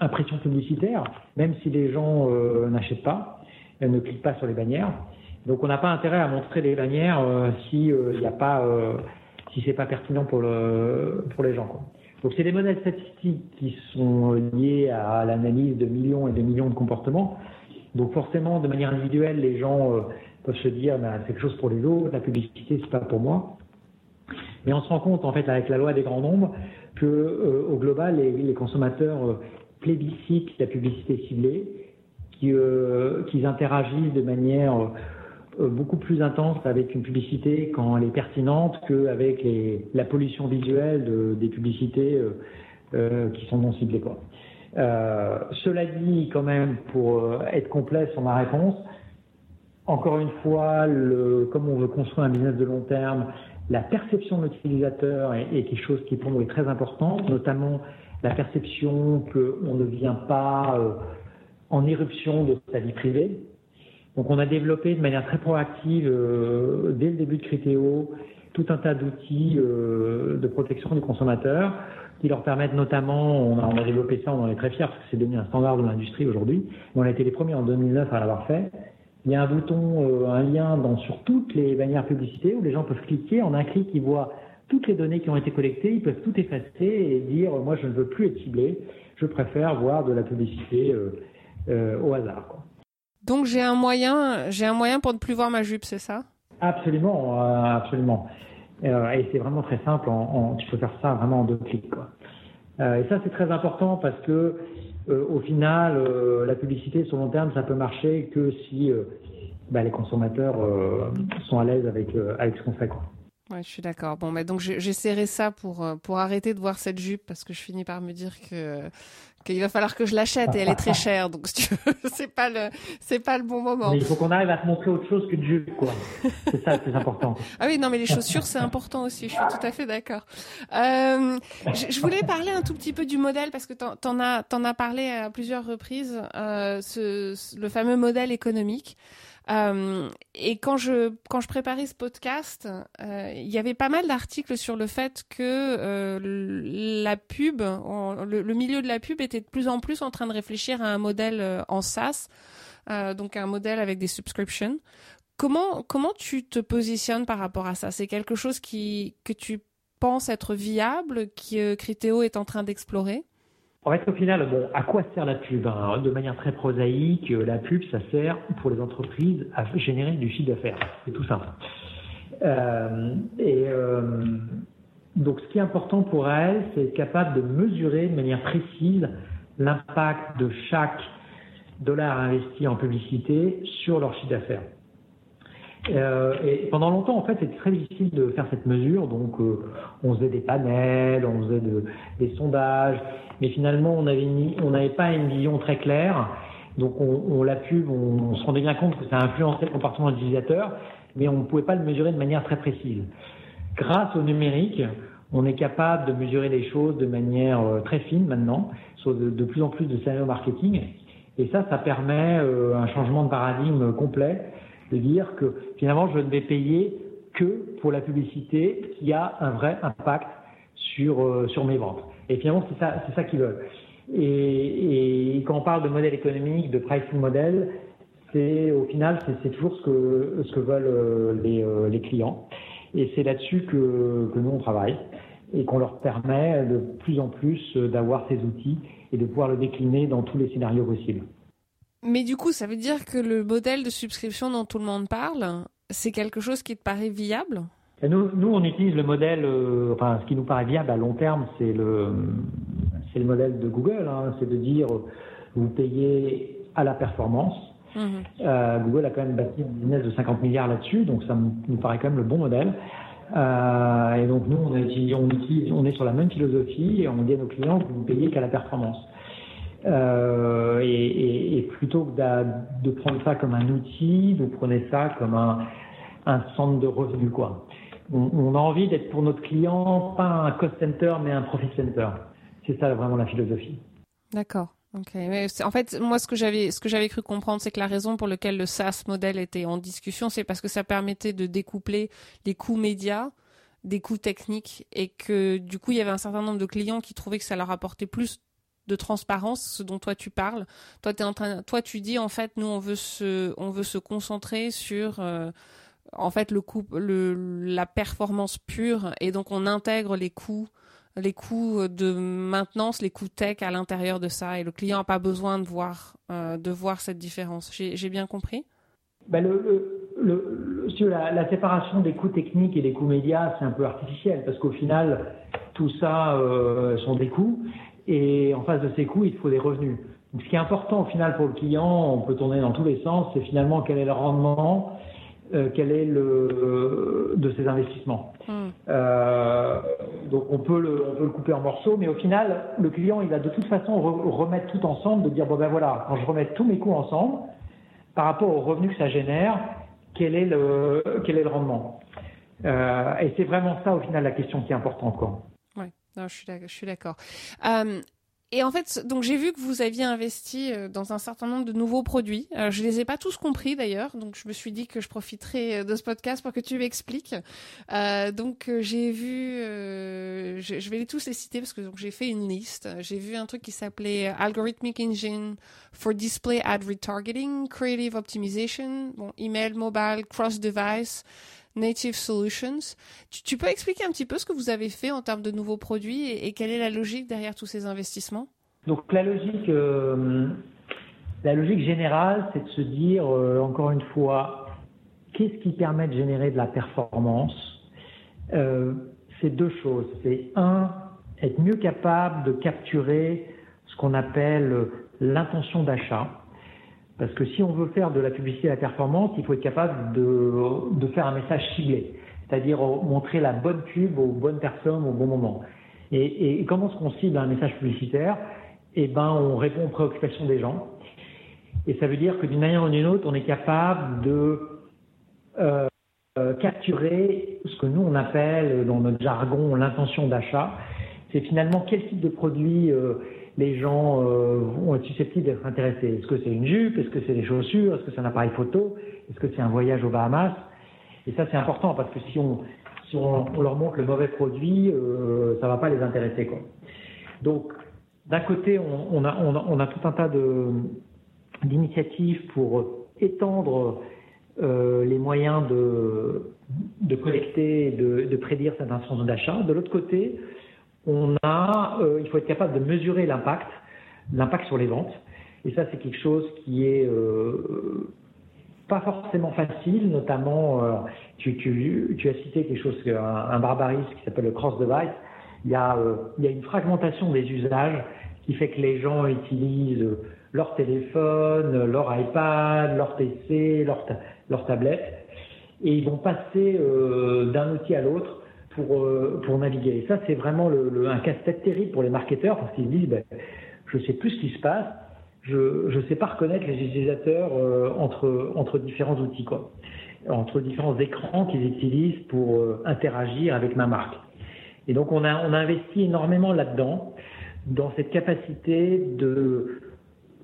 impression publicitaire, même si les gens n'achètent pas, ne cliquent pas sur les bannières. Donc, on n'a pas intérêt à montrer les bannières si il n'y a pas, pas pertinent pour le pour les gens. Donc, c'est des modèles statistiques qui sont liés à l'analyse de millions et de millions de comportements. Donc, forcément, de manière individuelle, les gens peuvent se dire, bah, c'est quelque chose pour les autres, la publicité, c'est pas pour moi. Mais on se rend compte, en fait, avec la loi des grands nombres, que euh, au global, les, consommateurs euh, plébiscitent la publicité ciblée, qu'ils euh, interagissent de manière euh, beaucoup plus intense avec une publicité quand elle est pertinente qu'avec la pollution visuelle de, des publicités qui sont non ciblées. Quoi. cela dit, quand même, pour être complet sur ma réponse, encore une fois, comme on veut construire un business de long terme, la perception de l'utilisateur est, est, quelque chose qui pour nous est très important, notamment la perception qu'on ne vient pas euh, en éruption de sa vie privée. Donc on a développé de manière très proactive, euh, dès le début de Criteo, tout un tas d'outils euh, de protection du consommateur qui leur permettent notamment, on a, développé ça, on en est très fiers parce que c'est devenu un standard de l'industrie aujourd'hui, on a été les premiers en 2009 à l'avoir fait, il y a un bouton, euh, un lien sur toutes les bannières publicité où les gens peuvent cliquer. En un clic, ils voient toutes les données qui ont été collectées, ils peuvent tout effacer et dire moi je ne veux plus être ciblé, je préfère voir de la publicité au hasard. Donc j'ai un moyen, j'ai un moyen pour ne plus voir ma jupe, c'est ça? Absolument, absolument. et c'est vraiment très simple. En, en, tu peux faire ça vraiment en deux clics. Quoi. et ça c'est très important parce que euh, au final, euh, la publicité sur long terme, ça peut marcher que si euh, bah, les consommateurs sont à l'aise avec, avec ce qu'on fait. Quoi. Ouais, je suis d'accord. Bon, mais donc j'essaierai ça pour pour arrêter de voir cette jupe parce que je finis par me dire que qu'il va falloir que je l'achète et elle est très chère. Donc si tu veux, c'est pas le c'est pas le bon moment. Mais il faut qu'on arrive à te montrer autre chose qu'une jupe, quoi. C'est ça, c'est important. ah oui, non, mais les chaussures c'est important aussi. Je suis tout à fait d'accord. Euh, je, je, voulais parler un tout petit peu du modèle parce que t'en, t'en as t'en as parlé à plusieurs reprises. Euh, ce, le fameux modèle économique. Euh, et quand je quand je préparais ce podcast, euh, il y avait pas mal d'articles sur le fait que euh, la pub, le, milieu de la pub était de plus en plus en train de réfléchir à un modèle en SaaS, donc un modèle avec des subscriptions. Comment comment tu te positionnes par rapport à ça? C'est quelque chose qui que tu penses être viable, que Criteo est en train d'explorer? En fait, au final, bon, à quoi sert la pub hein? De manière très prosaïque, la pub, ça sert pour les entreprises à générer du chiffre d'affaires. C'est tout simple. Euh, et euh, donc, ce qui est important pour elles, c'est être capable de mesurer de manière précise l'impact de chaque dollar investi en publicité sur leur chiffre d'affaires. Euh, et pendant longtemps, en fait, c'était très difficile de faire cette mesure. Donc, euh, on faisait des panels, on faisait de, des sondages, mais finalement, on avait on n'avait pas une vision très claire. Donc, on, on la pub, on, on, se rendait bien compte que ça influençait le comportement de l'utilisateur, mais on ne pouvait pas le mesurer de manière très précise. Grâce au numérique, on est capable de mesurer les choses de manière euh, très fine maintenant, sur de, de plus en plus de scénarios marketing. Et ça, ça permet euh, un changement de paradigme complet, de dire que finalement, je ne vais payer que pour la publicité qui a un vrai impact sur, euh, sur mes ventes. Et finalement, c'est ça, ça qu'ils veulent. Et, quand on parle de modèle économique, de pricing model, c'est au final, c'est toujours ce que, ce que veulent les, les clients. Et c'est là-dessus que, que nous, on travaille et qu'on leur permet de plus en plus d'avoir ces outils et de pouvoir le décliner dans tous les scénarios possibles. Mais du coup, ça veut dire que le modèle de subscription dont tout le monde parle, c'est quelque chose qui te paraît viable? Nous, nous, on utilise le modèle, euh, enfin, ce qui nous paraît viable à long terme, c'est le, c'est le modèle de Google, hein, c'est de dire, vous payez à la performance. Mmh. Euh, Google a quand même bâti un business de 50 milliards là-dessus, donc ça nous paraît quand même le bon modèle. Euh, et donc nous, on, utilise, on, utilise, on, est sur la même philosophie et on dit à nos clients que vous ne payez qu'à la performance. Euh, et, plutôt que de, prendre ça comme un outil, vous prenez ça comme un, centre de revenus. Quoi. On, a envie d'être pour notre client pas un cost center mais un profit center. C'est ça vraiment la philosophie. D'accord. Ok, mais en fait, moi, ce que j'avais, ce que j'avais cru comprendre, c'est que la raison pour laquelle le SaaS modèle était en discussion, c'est parce que ça permettait de découpler les coûts médias des coûts techniques et que du coup, il y avait un certain nombre de clients qui trouvaient que ça leur apportait plus de transparence, ce dont toi tu parles. Toi, es en train, toi, tu dis en fait, nous, on veut se, on veut se concentrer sur euh, en fait le coût, le, la performance pure. Et donc on intègre les coûts les coûts de maintenance, les coûts tech à l'intérieur de ça, et le client n'a pas besoin de voir, euh, de voir cette différence. J'ai bien compris? Ben le, la, la, séparation des coûts techniques et des coûts médias, c'est un peu artificiel, parce qu'au final, tout ça euh, sont des coûts, et en face de ces coûts, il faut des revenus. Donc, ce qui est important au final pour le client, on peut tourner dans tous les sens, c'est finalement quel est le rendement euh, quel est le de ces investissements. Mm. Euh, donc on peut, le, on peut le couper en morceaux, mais au final, le client, il va de toute façon re remettre tout ensemble, de dire bon ben voilà, quand je remets tous mes coûts ensemble, par rapport aux revenus que ça génère, quel est le quel est le rendement? Euh, et c'est vraiment ça au final la question qui est importante quoi. Je suis d'accord. Et en fait, donc j'ai vu que vous aviez investi euh, dans un certain nombre de nouveaux produits. Euh, je les ai pas tous compris d'ailleurs, donc je me suis dit que je profiterais euh, de ce podcast pour que tu m'expliques. Euh, donc j'ai vu, je, je, vais les tous les citer parce que donc j'ai fait une liste. J'ai vu un truc qui s'appelait Algorithmic Engine for Display Ad Retargeting, Creative Optimization, bon, email, mobile, cross device. Native Solutions. Tu, peux expliquer un petit peu ce que vous avez fait en termes de nouveaux produits et, et quelle est la logique derrière tous ces investissements? Donc la logique, euh, la logique générale, c'est de se dire euh, encore une fois, qu'est-ce qui permet de générer de la performance? Euh, C'est deux choses. C'est un, être mieux capable de capturer ce qu'on appelle l'intention d'achat. Parce que si on veut faire de la publicité à la performance, il faut être capable de, faire un message ciblé, c'est-à-dire montrer la bonne pub aux bonnes personnes au bon moment. Et, et comment est-ce qu'on cible un message publicitaire? Eh ben, on répond aux préoccupations des gens. Et ça veut dire que d'une manière ou d'une autre, on est capable de euh, capturer ce que nous on appelle dans notre jargon l'intention d'achat. C'est finalement quel type de produit euh, les gens euh, vont être susceptibles d'être intéressés. Est-ce que c'est une jupe? Est-ce que c'est des chaussures? Est-ce que c'est un appareil photo? Est-ce que c'est un voyage aux Bahamas? Et ça, c'est important parce que si on, leur montre le mauvais produit, euh, ça va pas les intéresser. Donc, d'un côté, on, a, tout un tas d'initiatives pour étendre euh, les moyens de, collecter, de, de prédire cette intention d'achat. De l'autre côté, on a, il faut être capable de mesurer l'impact, l'impact sur les ventes. Et ça, c'est quelque chose qui est pas forcément facile, notamment, euh, tu, as cité quelque chose, un, un barbarisme qui s'appelle le cross-device. Il y, a, euh, une fragmentation des usages qui fait que les gens utilisent leur téléphone, leur iPad, leur PC, leur, tablette, et ils vont passer euh, d'un outil à l'autre pour, pour naviguer. Et ça, c'est vraiment le, un casse-tête terrible pour les marketeurs parce qu'ils disent, ben, je sais plus ce qui se passe, je ne sais pas reconnaître les utilisateurs euh, entre, entre différents outils, quoi, entre différents écrans qu'ils utilisent pour euh, interagir avec ma marque. Et donc on a, on a investi énormément là-dedans, dans cette capacité euh,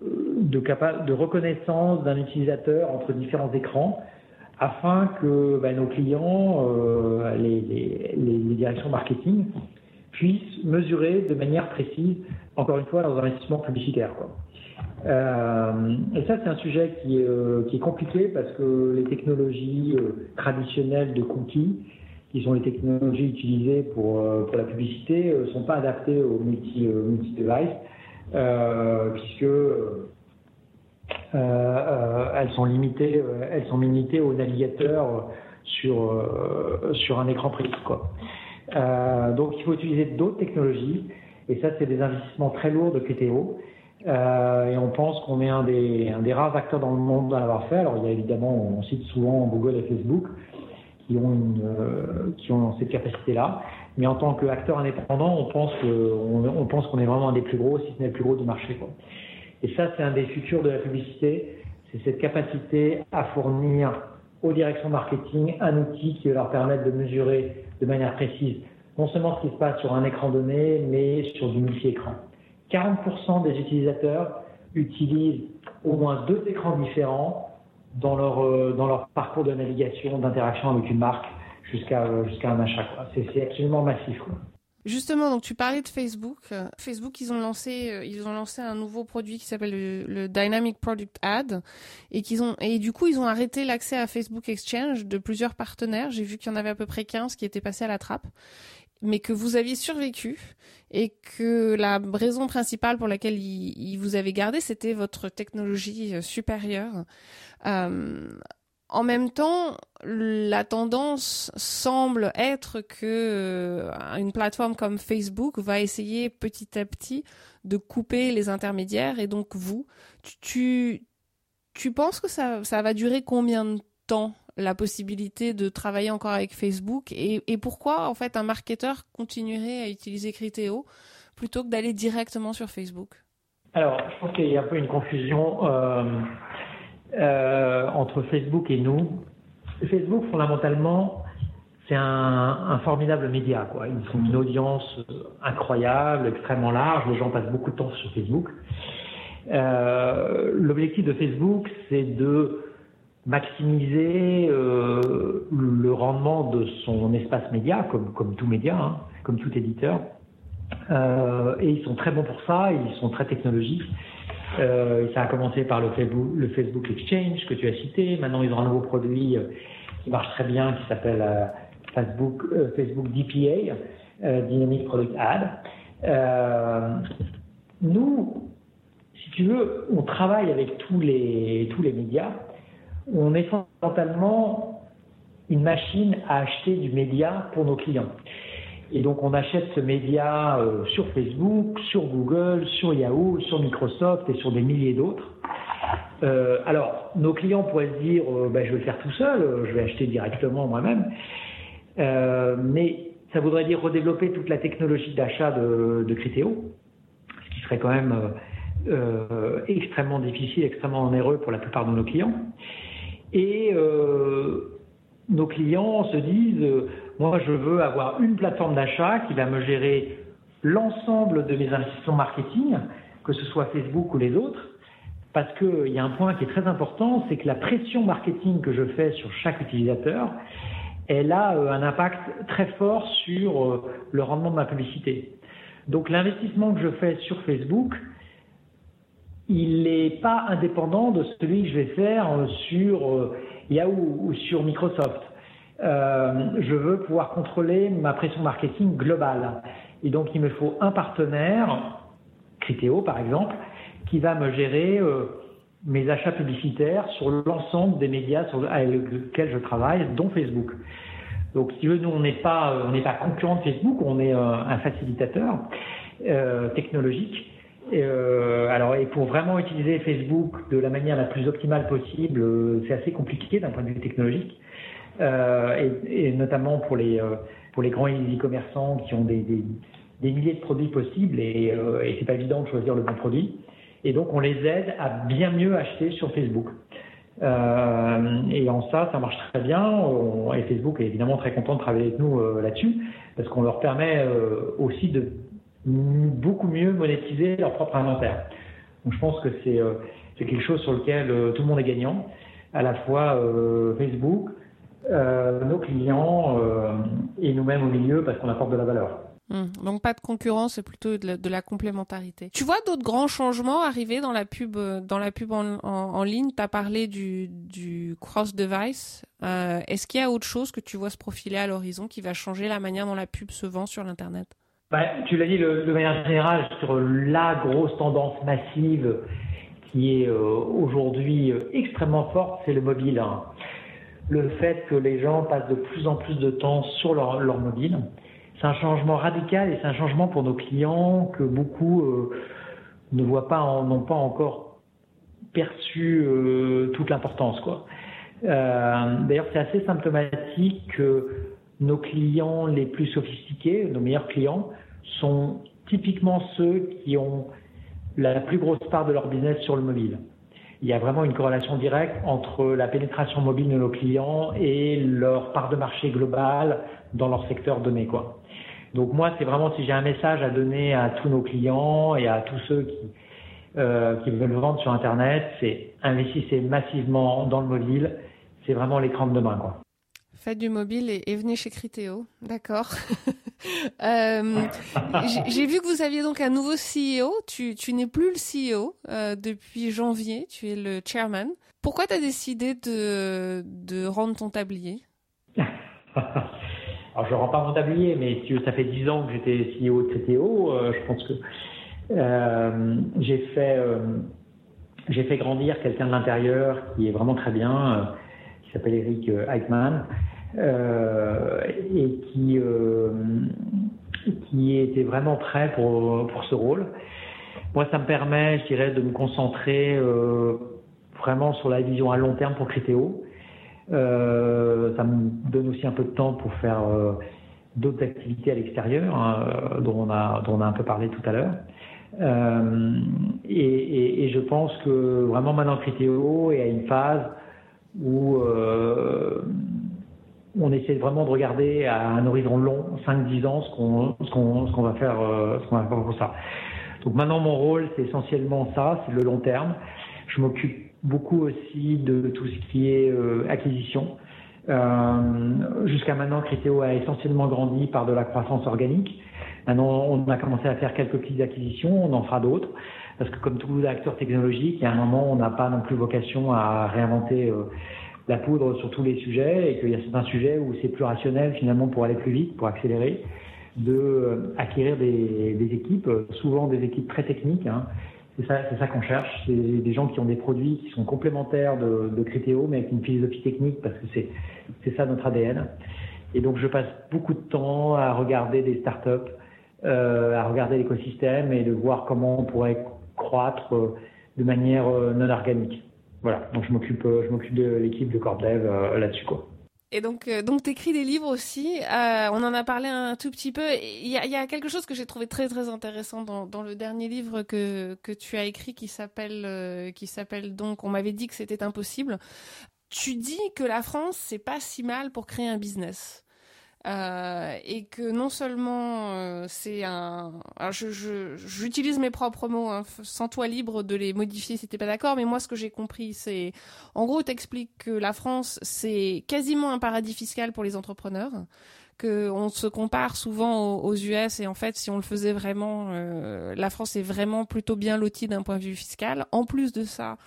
de, de reconnaissance d'un utilisateur entre différents écrans, afin que ben, nos clients, les, les, directions marketing, puissent mesurer de manière précise, encore une fois, leurs investissements publicitaires. Euh, et ça, c'est un sujet qui est, euh, qui est, compliqué parce que les technologies euh, traditionnelles de cookies, qui sont les technologies utilisées pour, la publicité, ne sont pas adaptées au multi, multi-device, puisque elles sont limitées, elles sont limitées au navigateur sur, sur un écran. Quoi. donc, il faut utiliser d'autres technologies, et ça, c'est des investissements très lourds de Criteo. Euh, et on pense qu'on est un des, un des, rares acteurs dans le monde à l'avoir fait. Alors il y a évidemment, on cite souvent Google et Facebook qui ont, euh, qui ont cette capacité-là. Mais en tant qu'acteur indépendant, on pense qu'on qu'on est vraiment un des plus gros, si ce n'est le plus gros du marché. Et ça, c'est un des futurs de la publicité. C'est cette capacité à fournir aux directions marketing un outil qui va leur permettre de mesurer de manière précise non seulement ce qui se passe sur un écran donné, mais sur du multi-écran. 40% des utilisateurs utilisent au moins deux écrans différents dans leur, euh, dans leur parcours de navigation, d'interaction avec une marque jusqu'à euh, un achat. C'est absolument massif. Justement, donc tu parlais de Facebook. Facebook, ils ont lancé, euh, ils ont lancé un nouveau produit qui s'appelle le, Dynamic Product Ad, et qu'ils ont, et du coup, ils ont arrêté l'accès à Facebook Exchange de plusieurs partenaires. J'ai vu qu'il y en avait à peu près 15 qui étaient passés à la trappe mais que vous aviez survécu et que la raison principale pour laquelle il, vous avait gardé, c'était votre technologie euh, supérieure. Euh, en même temps, la tendance semble être que euh, une plateforme comme Facebook va essayer petit à petit de couper les intermédiaires. Et donc vous, tu, penses que ça, ça va durer combien de temps la possibilité de travailler encore avec Facebook? Et, pourquoi en fait un marketeur continuerait à utiliser Criteo plutôt que d'aller directement sur Facebook? Alors, je pense qu'il y a un peu une confusion euh, euh, entre Facebook et nous. Facebook, fondamentalement, c'est un, formidable média. Ils ont une audience incroyable, extrêmement large. Les gens passent beaucoup de temps sur Facebook. Euh, l'objectif de Facebook, c'est de maximiser euh, le rendement de son espace média, comme, tout média, hein, comme tout éditeur. Euh, et ils sont très bons pour ça, ils sont très technologiques. Euh, ça a commencé par le Facebook, le Facebook Exchange que tu as cité. Maintenant, ils ont un nouveau produit euh, qui marche très bien, qui s'appelle euh, Facebook, euh, Facebook DPA, Dynamic Product Ad. nous, si tu veux, on travaille avec tous les, tous les médias on est fondamentalement une machine à acheter du média pour nos clients. Et donc on achète ce média euh, sur Facebook, sur Google, sur Yahoo, sur Microsoft et sur des milliers d'autres. Euh, alors nos clients pourraient se dire euh, ben, je vais le faire tout seul, je vais acheter directement moi-même. mais ça voudrait dire redévelopper toute la technologie d'achat de, de Criteo, ce qui serait quand même extrêmement difficile, extrêmement onéreux pour la plupart de nos clients. Et euh, nos clients se disent, euh, moi je veux avoir une plateforme d'achat qui va me gérer l'ensemble de mes investissements marketing, que ce soit Facebook ou les autres, parce qu'il y a un point qui est très important, c'est que la pression marketing que je fais sur chaque utilisateur, elle a euh, un impact très fort sur le rendement de ma publicité. Donc l'investissement que je fais sur Facebook, il n'est pas indépendant de celui que je vais faire euh, sur euh, Yahoo ou sur Microsoft. Euh, je veux pouvoir contrôler ma pression marketing globale. Et donc, il me faut un partenaire, Criteo par exemple, qui va me gérer euh, mes achats publicitaires sur l'ensemble des médias sur, avec lesquels je travaille, dont Facebook. Donc, si nous, on n'est pas, on n'est pas concurrent de Facebook, on est un facilitateur euh, technologique. Euh, alors, et pour vraiment utiliser Facebook de la manière la plus optimale possible, euh, c'est assez compliqué d'un point de vue technologique, euh, et, notamment pour les euh, pour les grands e-commerçants qui ont des, des, milliers de produits possibles et, euh, et c'est pas évident de choisir le bon produit. Et donc, on les aide à bien mieux acheter sur Facebook. Euh, et en ça, ça marche très bien. Et Facebook est évidemment très content de travailler avec nous là-dessus, parce qu'on leur permet aussi de beaucoup mieux monétiser leur propre inventaire. Donc je pense que c'est quelque chose sur lequel tout le monde est gagnant, à la fois euh, nos clients et nous-mêmes au milieu parce qu'on apporte de la valeur. Hum, donc pas de concurrence, c'est plutôt de la, de la, complémentarité. Tu vois d'autres grands changements arriver dans la pub, dans la pub en, en, en ligne? Tu as parlé du, du cross-device. Euh, Est-ce qu'il y a autre chose que tu vois se profiler à l'horizon qui va changer la manière dont la pub se vend sur l'Internet? Bah, tu l'as dit le, de manière générale sur la grosse tendance massive qui est euh, aujourd'hui euh, extrêmement forte, c'est le mobile. Hein. Le fait que les gens passent de plus en plus de temps sur leur, leur mobile, c'est un changement radical et c'est un changement pour nos clients que beaucoup euh, ne voient pas, n'ont pas encore perçu euh, toute l'importance. Euh, D'ailleurs, c'est assez symptomatique que nos clients les plus sophistiqués, nos meilleurs clients, sont typiquement ceux qui ont la plus grosse part de leur business sur le mobile. Il y a vraiment une corrélation directe entre la pénétration mobile de nos clients et leur part de marché globale dans leur secteur donné. Quoi. Donc moi, c'est vraiment si j'ai un message à donner à tous nos clients et à tous ceux qui, euh, qui veulent vendre sur Internet, c'est investissez massivement dans le mobile. C'est vraiment l'écran de demain. Quoi. Faites du mobile et, et venez chez Criteo, d'accord. euh, J'ai vu que vous aviez donc un nouveau CEO. Tu, tu n'es plus le CEO euh, depuis janvier. Tu es le chairman. Pourquoi tu as décidé de, de rendre ton tablier? Alors je rends pas mon tablier, mais ça fait dix ans que j'étais CEO de Criteo. Euh, je pense que euh, j'ai fait j'ai fait grandir quelqu'un de l'intérieur qui est vraiment très bien, qui s'appelle Eric Eichmann euh, et qui, euh, qui était vraiment prêt pour, pour ce rôle. Moi, ça me permet, je dirais, de me concentrer euh, vraiment sur la vision à long terme pour Criteo. Euh, ça me donne aussi un peu de temps pour faire euh, d'autres activités à l'extérieur, hein, dont, on a, dont on a un peu parlé tout à l'heure. Euh, et, et, je pense que vraiment maintenant Criteo est à une phase où euh, on essaie vraiment de regarder à un horizon long, 5-10 ans, euh, ce qu'on va faire pour ça. Donc maintenant mon rôle c'est essentiellement ça, c'est le long terme. Je m'occupe beaucoup aussi de tout ce qui est euh, acquisition. Euh, Jusqu'à maintenant, Criteo a essentiellement grandi par de la croissance organique. Maintenant, on a commencé à faire quelques petites acquisitions, on en fera d'autres, parce que comme tous les acteurs technologiques, il y a un moment, on n'a pas non plus vocation à réinventer la poudre sur tous les sujets et qu'il y a certains sujets où c'est plus rationnel finalement pour aller plus vite, pour accélérer, de euh, acquérir des, équipes, souvent des équipes très techniques. Hein. C'est ça, ça qu'on cherche. C'est des gens qui ont des produits qui sont complémentaires de, de Criteo, mais avec une philosophie technique parce que c'est ça notre ADN. Et donc je passe beaucoup de temps à regarder des startups, euh, à regarder l'écosystème et de voir comment on pourrait croître euh, de manière euh, non organique. Voilà, donc je m'occupe, je m'occupe de l'équipe de CorpDev euh, là-dessus quoi. Et donc, euh, donc t'écris des livres aussi. Euh, on en a parlé un tout petit peu. Il y a, quelque chose que j'ai trouvé très très intéressant dans, le dernier livre que que tu as écrit qui s'appelle euh, qui s'appelle donc. On m'avait dit que c'était impossible. Tu dis que la France c'est pas si mal pour créer un business. Euh, et que non seulement euh, c'est un, alors je, je, j'utilise mes propres mots, hein, sans toi libre de les modifier si t'es pas d'accord, mais moi ce que j'ai compris c'est, en gros t'expliques que la France c'est quasiment un paradis fiscal pour les entrepreneurs, que on se compare souvent aux, US et en fait si on le faisait vraiment, euh, la France est vraiment plutôt bien lotie d'un point de vue fiscal. En plus de ça,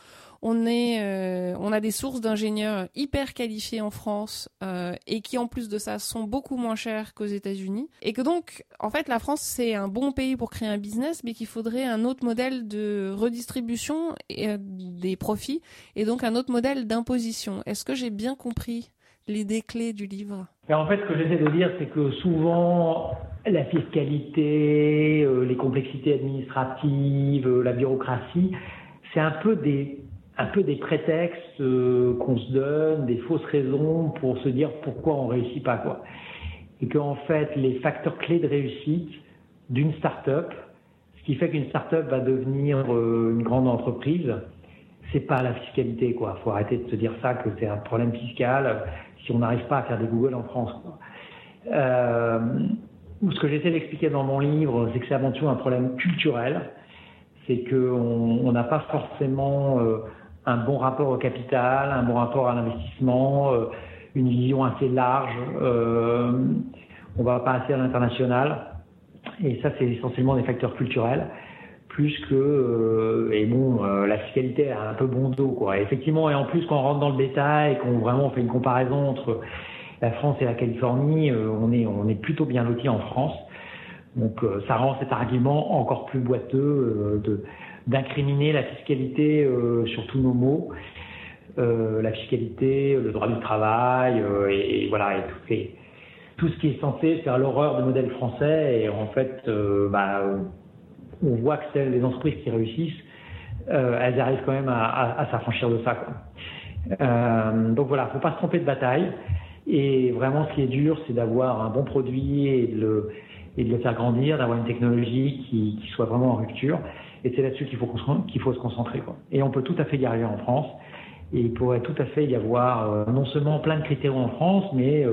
euh, on a des sources d'ingénieurs hyper qualifiés en France euh, et qui en plus de ça sont beaucoup moins chers qu'aux États-Unis, et que donc en fait la France c'est un bon pays pour créer un business, mais qu'il faudrait un autre modèle de redistribution et, des profits et donc un autre modèle d'imposition. Est-ce que j'ai bien compris l'idée clé du livre? En fait, ce que j'essaie de dire, c'est que souvent, la fiscalité, euh, les complexités administratives, euh, la bureaucratie, c'est un peu des un peu des prétextes euh, qu'on se donne, des fausses raisons pour se dire pourquoi on réussit pas quoi. Et qu'en fait, les facteurs clés de réussite d'une start-up, ce qui fait qu'une start-up va devenir une grande entreprise, c'est pas la fiscalité quoi. Faut arrêter de se dire ça que c'est un problème fiscal si on n'arrive pas à faire des Google en France. Euh, ce que j'essaie d'expliquer dans mon livre, c'est que c'est avant tout un problème culturel. C'est qu'on n'a pas forcément euh, un bon rapport au capital, un bon rapport à l'investissement, euh, une vision assez large. Euh, on va pas assez à l'international. Et ça, c'est essentiellement des facteurs culturels plus que euh, et bon euh, la fiscalité a un peu bon dos quoi. effectivement et en plus quand on rentre dans le détail, qu'on vraiment fait une comparaison entre la France et la Californie, on est plutôt bien loti en France. Donc ça rend cet argument encore plus boiteux d'incriminer la fiscalité sur tous nos mots, la fiscalité, le droit du travail et, voilà et tout, ce qui est censé faire l'horreur du modèle français et en fait bah, on voit que c'est les entreprises qui réussissent, euh, elles arrivent quand même à, s'affranchir de ça. Euh, donc voilà, faut pas se tromper de bataille. Et vraiment, ce qui est dur, c'est d'avoir un bon produit et de le faire grandir, d'avoir une technologie qui, soit vraiment en rupture. Et c'est là-dessus qu'il faut, qu'il faut se concentrer. Quoi. Et on peut tout à fait y arriver en France. Et il pourrait tout à fait y avoir euh, non seulement plein de critères en France, mais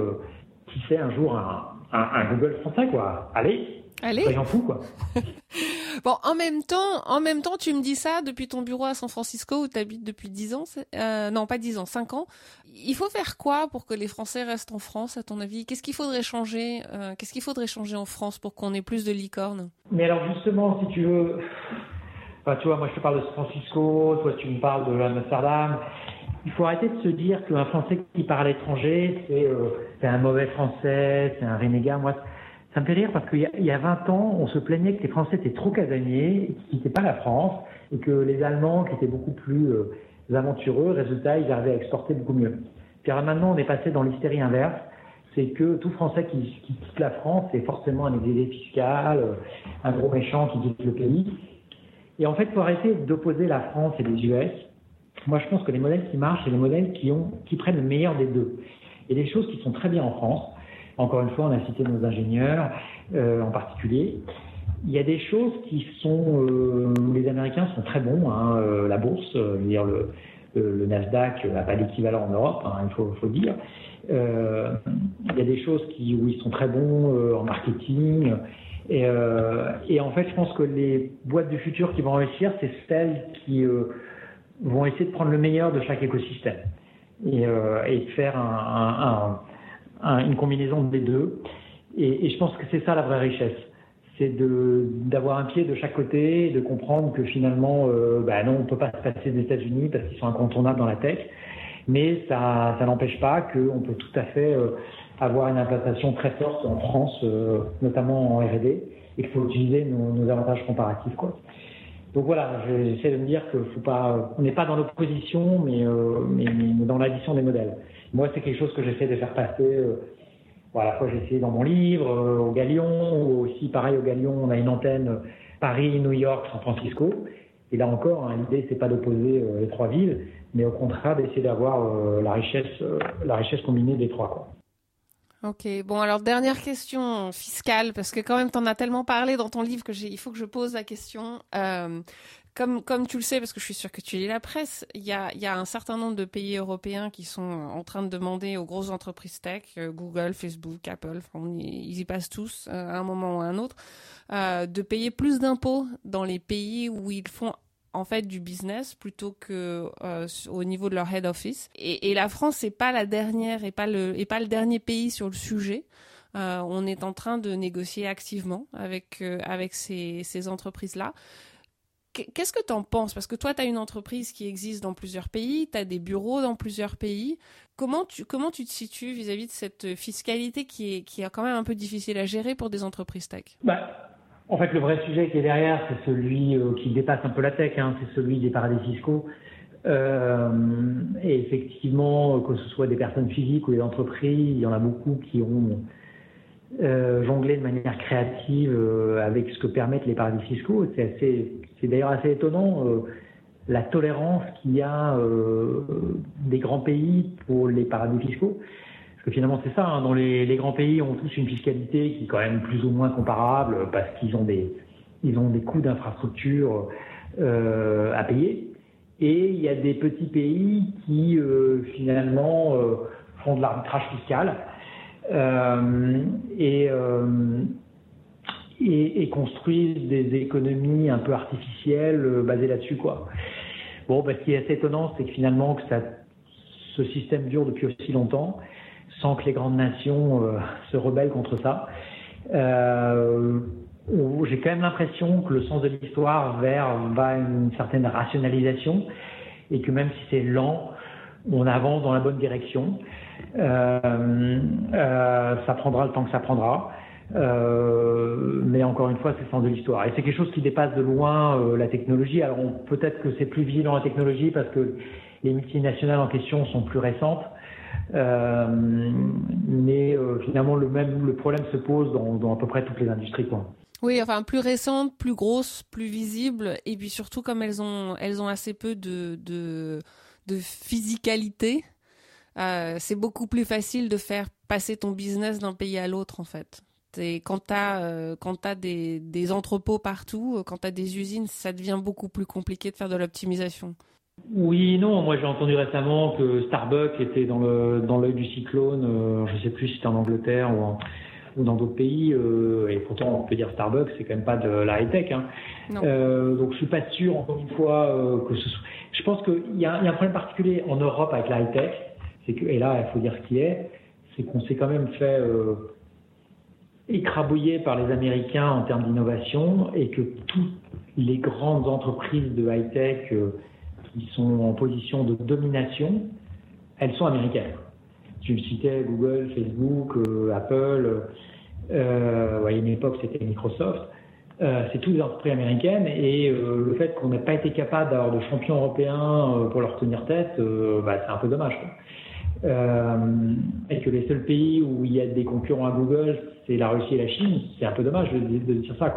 qui sait un jour un, un Google français. quoi. Allez, Allez. Soyons fous, quoi. bon, en même temps, en même temps, tu me dis ça depuis ton bureau à San Francisco où tu habites depuis 10 ans. Euh, non, pas 10 ans, 5 ans. Il faut faire quoi pour que les Français restent en France, à ton avis? Qu'est-ce qu'il faudrait changer euh, Qu'est-ce qu'il faudrait changer en France pour qu'on ait plus de licornes? Mais alors, justement, si tu veux... Enfin, tu vois, moi, je te parle de San Francisco, toi, tu me parles de Amsterdam. Il faut arrêter de se dire qu'un Français qui part à l'étranger, c'est euh, un mauvais Français, c'est un renégat. Moi, ça me fait rire parce qu'il y, a 20 ans, on se plaignait que les Français étaient trop casaniers, qu'ils n'étaient pas la France, et que les Allemands, qui étaient beaucoup plus euh, aventureux, résultat, ils arrivaient à exporter beaucoup mieux. Puis alors maintenant, on est passé dans l'hystérie inverse, c'est que tout Français qui, quitte la France, c'est forcément un exilé fiscal, euh, un gros méchant qui quitte le pays. Et en fait, pour arrêter d'opposer la France et les US, moi je pense que les modèles qui marchent, c'est les modèles qui, prennent le meilleur des deux. Et des choses qui sont très bien en France, encore une fois, on a cité nos ingénieurs euh, en particulier. Il y a des choses qui sont, euh, les Américains sont très bons, hein, euh, la bourse, euh, dire le, le, Nasdaq n'a pas d'équivalent en Europe, hein, il faut, faut dire. Euh, il y a des choses qui, où ils sont très bons en marketing. Et, et, en fait, je pense que les boîtes du futur qui vont réussir, c'est celles qui vont essayer de prendre le meilleur de chaque écosystème et, et de faire un, un une combinaison des deux. Et, je pense que c'est ça la vraie richesse. C'est d'avoir un pied de chaque côté de comprendre que finalement, euh, bah non, on peut pas se passer des États-Unis parce qu'ils sont incontournables dans la tech. Mais ça, ça n'empêche pas qu'on peut tout à fait euh, avoir une implantation très forte en France, euh, notamment en R&D, et qu'il faut utiliser nos, nos, avantages comparatifs. Quoi. Donc voilà, j'essaie de me dire que faut pas, on n'est pas dans l'opposition, mais, euh, mais, mais, dans l'addition des modèles. Moi, c'est quelque chose que j'essaie de faire passer. Euh, bon, à la fois, j'ai essayé dans mon livre, euh, au Galion, ou aussi, pareil, au Galion, on a une antenne euh, Paris, New York, San Francisco. Et là encore, hein, l'idée, c'est pas d'opposer les trois villes, mais au contraire d'essayer d'avoir la richesse, la richesse combinée des trois. Quoi. Ok, bon alors dernière question fiscale, parce que quand même tu en as tellement parlé dans ton livre que il faut que je pose la question. Euh, comme, comme tu le sais, parce que je suis sûre que tu lis la presse, il y a, y a un certain nombre de pays européens qui sont en train de demander aux grosses entreprises tech, euh, Google, Facebook, Apple, ils y passent tous euh, à un moment ou à un autre, de payer plus d'impôts dans les pays où ils font en fait du business plutôt que euh, au niveau de leur head office. Et, la France n'est pas la dernière et pas le et pas le dernier pays sur le sujet. Euh, on est en train de négocier activement avec euh, avec ces, ces entreprises là. qu'est-ce que tu en penses? Parce que toi, tu as une entreprise qui existe dans plusieurs pays, tu as des bureaux dans plusieurs pays. Comment tu, comment tu te situes vis-à-vis de cette fiscalité qui est, qui est quand même un peu difficile à gérer pour des entreprises tech? Bah, En fait, le vrai sujet qui est derrière, c'est celui euh, qui dépasse un peu la tech, hein, c'est celui des paradis fiscaux. Euh, et effectivement, que ce soit des personnes physiques ou des entreprises, il y en a beaucoup qui ont euh, jongler de manière créative euh, avec ce que permettent les paradis fiscaux. C'est c'est d'ailleurs assez étonnant euh, la tolérance qu'il y a des grands pays pour les paradis fiscaux. Finalement, c'est ça. Hein, dans les, grands pays ont tous une fiscalité qui est quand même plus ou moins comparable parce qu'ils ont des coûts d'infrastructure à payer. Et il y a des petits pays qui finalement font de l'arbitrage fiscal euh, et, euh, construisent des économies un peu artificielles euh, basées là-dessus, quoi. Bon, bah, ce qui est assez étonnant, c'est que finalement, que ce système dure depuis aussi longtemps, sans que les grandes nations se rebellent contre ça. Euh, j'ai quand même l'impression que le sens de l'histoire vers va une certaine rationalisation et que même si c'est lent, on avance dans la bonne direction. Euh, euh, ça prendra le temps que ça prendra. Euh, mais encore une fois, c'est le sens de l'histoire. Et c'est quelque chose qui dépasse de loin euh, la technologie. Alors peut-être que c'est plus visible dans la technologie parce que les multinationales en question sont plus récentes. Euh, mais finalement, le même le problème se pose dans, à peu près toutes les industries. Quoi. Oui, enfin plus récentes, plus grosses, plus visibles, et puis surtout comme elles ont elles ont assez peu de de, physicalité, euh, c'est beaucoup plus facile de faire passer ton business d'un pays à l'autre en fait. Quand tu as, euh, des, des, entrepôts partout, euh, quand tu as des usines, ça devient beaucoup plus compliqué de faire de l'optimisation. Oui, non. Moi, j'ai entendu récemment que Starbucks était dans le dans l'œil du cyclone. je sais plus si c'était en Angleterre ou, ou dans d'autres pays. et pourtant, on peut dire Starbucks, c'est quand même pas de la high tech. Hein. donc, je suis pas sûr, encore une fois, que ce soit. Je pense qu'il y, a un problème particulier en Europe avec la high tech que, et là, il faut dire ce qui est, c'est qu'on s'est quand même fait euh, écrabouiller par les Américains en termes d'innovation et que toutes les grandes entreprises de high-tech euh, qui sont en position de domination, elles sont américaines. Tu citais Google, Facebook, euh, Apple, euh, ouais, à une époque c'était Microsoft. Euh, c'est toutes des entreprises américaines et euh, le fait qu'on n'ait pas été capable d'avoir de champions européens pour leur tenir tête, bah, c'est un peu dommage. Quoi. Et que les seuls pays où il y a des concurrents à Google, c'est la Russie et la Chine, c'est un peu dommage de, dire ça.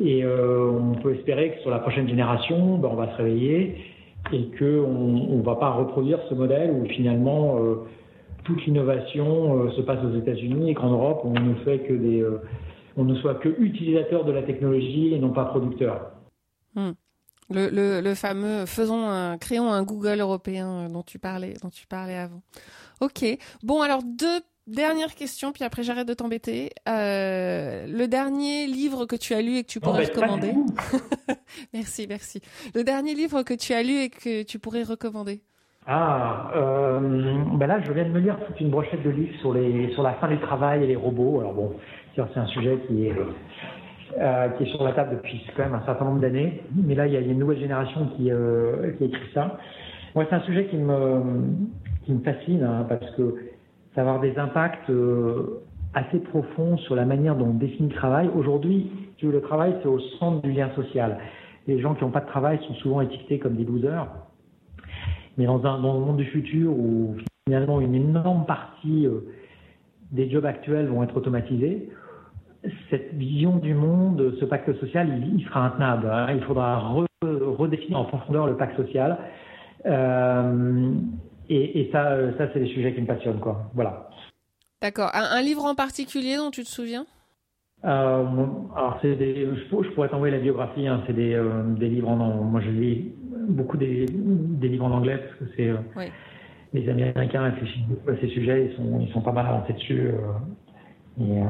Et on peut espérer que sur la prochaine génération, ben, on va se réveiller et qu'on ne va pas reproduire ce modèle où finalement euh, toute l'innovation euh, se passe aux États-Unis et qu'en Europe, on ne fait que des, euh, on ne soit que utilisateur de la technologie et non pas producteur. Hmm. Le, fameux faisons un, créons un Google européen dont tu parlais, dont tu parlais avant. Ok. Bon, alors deux dernières questions, puis après j'arrête de t'embêter. Euh, le dernier livre que tu as lu et que tu pourrais recommander. merci, merci. Le dernier livre que tu as lu et que tu pourrais recommander. Ah, euh, ben là, je viens de me lire toute une brochette de livres sur les sur la fin du travail et les robots. Alors bon, c'est un sujet qui est euh, qui est sur la table depuis quand même un certain nombre d'années. Mais là, il y a une nouvelle génération qui, qui écrit ça. Moi, c'est un sujet qui me, qui me fascine hein, parce que ça va avoir des impacts euh, assez profonds sur la manière dont on définit le travail. Aujourd'hui, le travail, c'est au centre du lien social. Les gens qui n'ont pas de travail sont souvent étiquetés comme des losers. Mais dans, un, monde du futur où finalement une énorme partie euh, des jobs actuels vont être automatisés, cette vision du monde, ce pacte social, il, sera intenable. Hein. Il faudra redéfinir en profondeur le pacte social. Euh, et, et, ça, ça c'est des sujets qui me passionnent, quoi. Voilà. D'accord. Un, un, livre en particulier dont tu te souviens? Euh, Alors, c'est des, je, pourrais t'envoyer la biographie. Hein, c'est des, euh, des, livres en, moi je lis beaucoup des, des livres en anglais parce que c'est euh, oui. les Américains réfléchissent beaucoup à ces sujets. Ils sont, ils sont pas mal avancés dessus. Euh, et,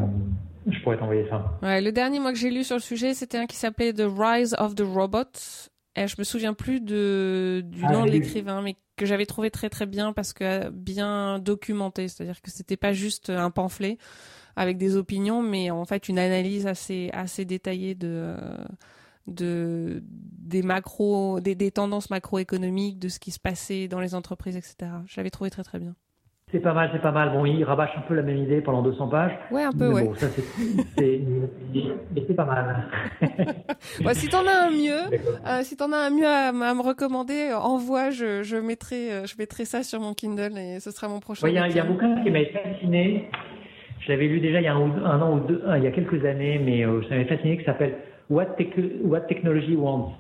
je pourrais t'envoyer ça. Ouais, le dernier moi que j'ai lu sur le sujet, c'était un qui s'appelait The Rise of the Robot. Et je me souviens plus de, du ah, nom de l'écrivain, mais que j'avais trouvé très très bien parce que bien documenté. C'est-à-dire que c'était pas juste un pamphlet avec des opinions, mais en fait une analyse assez assez détaillée de de des macros, des, des tendances macroéconomiques, de ce qui se passait dans les entreprises, etc. Je l'avais trouvé très très bien. C'est pas mal, c'est pas mal. Bon, il rabâche un peu la même idée pendant 200 pages. Ouais, un peu, mais ouais. Bon, ça, c'est, mais c'est pas mal. ouais, si t'en as un mieux, euh, si t'en as un mieux à, à, me recommander, envoie, je, je mettrai, euh, je mettrai ça sur mon Kindle et ce sera mon prochain. Il ouais, y, y, a un bouquin qui m'avait fasciné. Je l'avais lu déjà il y a un, un an ou deux, un, il y a quelques années, mais euh, ça m'avait fasciné, qui s'appelle What Technology Wants.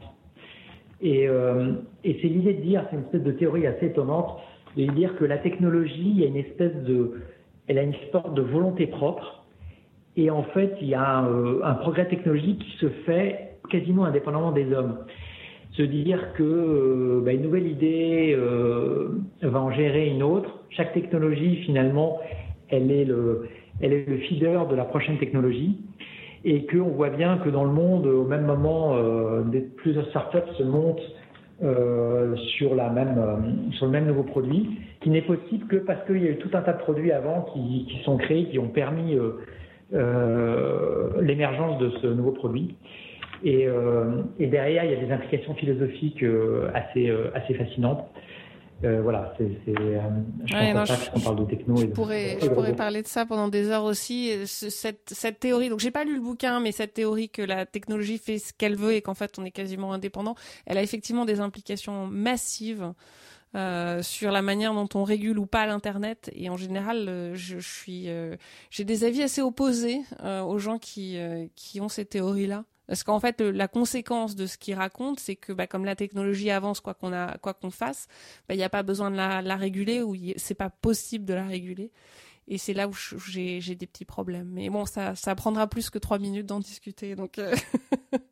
Et, euh, et c'est l'idée de dire, c'est une espèce de théorie assez étonnante, de dire que la technologie, il y a une espèce de, elle a une sorte de volonté propre. Et en fait, il y a un, euh, un progrès technologique qui se fait quasiment indépendamment des hommes. Se dire que euh, bah, une nouvelle idée euh, va en gérer une autre. Chaque technologie, finalement, elle est le, elle est le feeder de la prochaine technologie. Et qu'on voit bien que dans le monde, au même moment, euh, plusieurs startups se montent euh, euh, sur le même nouveau produit, qui n'est possible que parce qu'il y a eu tout un tas de produits avant qui, sont créés, qui ont permis euh, l'émergence de ce nouveau produit. Et, derrière, il y a des implications philosophiques assez fascinantes. Euh, voilà, c'est, euh, je ouais, non, je, parle de techno. Je et de, pourrais, je pourrais parler de ça pendant des heures aussi. Cette, cette théorie, donc j'ai pas lu le bouquin, mais cette théorie que la technologie fait ce qu'elle veut et qu'en fait on est quasiment indépendant, elle a effectivement des implications massives. Euh, sur la manière dont on régule ou pas l'internet et en général euh, je, je, suis euh, j'ai des avis assez opposés aux gens qui qui ont ces théories là parce qu'en fait, la conséquence de ce qu'il raconte, c'est que bah, comme la technologie avance, quoi qu'on a, quoi qu'on fasse, il bah, n'y a pas besoin de la, réguler ou c'est pas possible de la réguler. Et c'est là où j'ai, des petits problèmes. Mais bon, ça, ça prendra plus que trois minutes d'en discuter. Donc, euh...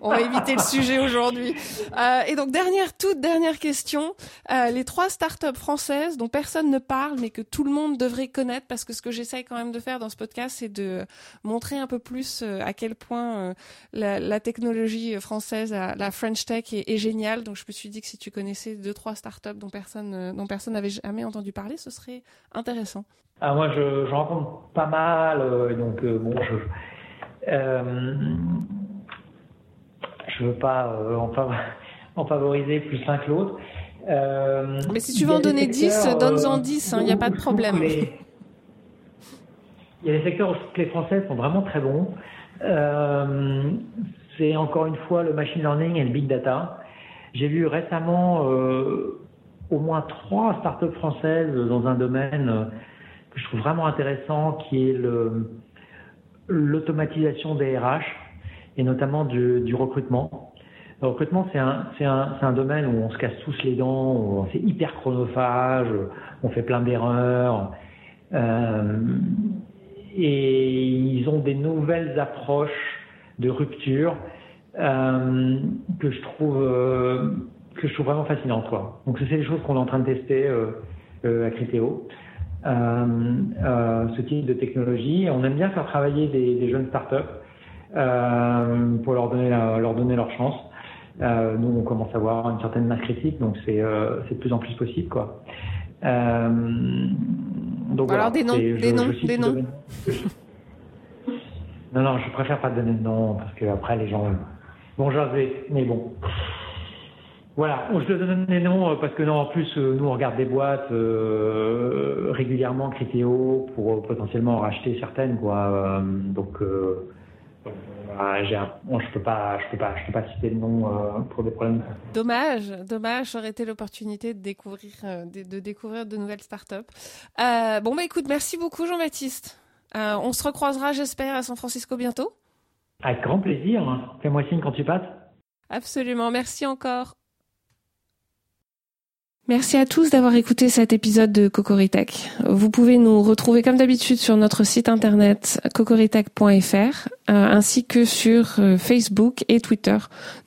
On va éviter le sujet aujourd'hui. Euh, et donc dernière, toute dernière question, euh, les trois startups françaises dont personne ne parle mais que tout le monde devrait connaître parce que ce que j'essaye quand même de faire dans ce podcast, c'est de montrer un peu plus euh, à quel point la, technologie française, la French Tech est, géniale. Donc je me suis dit que si tu connaissais deux trois startups dont personne dont personne n'avait jamais entendu parler, ce serait intéressant. Ah moi je rencontre pas mal, donc bon je je veux pas euh, en, fav en, favoriser plus l'un que l'autre. Euh, Mais si tu veux en donner 10, donne-en 10, il n'y a pas de problème. Les... Il y a des secteurs où les Français sont vraiment très bons. Euh, c'est encore une fois le machine learning et le big data. J'ai vu récemment euh, au moins trois startups françaises dans un domaine que je trouve vraiment intéressant, qui est l'automatisation des RH et notamment du, recrutement. Le recrutement, c'est un, domaine où on se casse tous les dents, c'est hyper chronophage, on fait plein d'erreurs. Euh, et ils ont des nouvelles approches de rupture euh, que je trouve euh, que je trouve vraiment fascinantes. Quoi. Donc c'est des choses qu'on est en train de tester à Criteo. Euh, ce type de technologie. On aime bien faire travailler des, des jeunes startups euh, pour leur donner, la, leur donner leur chance. Euh, nous, on commence à avoir une certaine masse critique, donc c'est euh, de plus en plus possible, quoi. Donc Alors voilà, des noms, des noms, des noms. non, non, je préfère pas donner de nom parce que après les gens. Bon, vais, mais bon. Voilà, je te donne des noms parce que non, en plus, nous on regarde des boîtes euh, régulièrement, Critéo, pour potentiellement en racheter certaines, quoi. donc un, bon, je peux pas, je peux pas, je peux pas citer le nom euh, pour des problèmes. Dommage, dommage. Ça aurait été l'opportunité de découvrir, euh, de, de, découvrir de nouvelles startups. Euh, bon bah écoute, merci beaucoup Jean-Baptiste. Euh, on se recroisera, j'espère, à San Francisco bientôt. Avec grand plaisir. Fais-moi signe quand tu passes. Absolument. Merci encore. Merci à tous d'avoir écouté cet épisode de Cocoritech. Vous pouvez nous retrouver comme d'habitude sur notre site internet cocoritech.fr euh, ainsi que sur euh, Facebook et Twitter.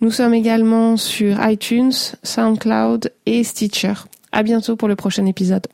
Nous sommes également sur iTunes, SoundCloud et Stitcher. À bientôt pour le prochain épisode.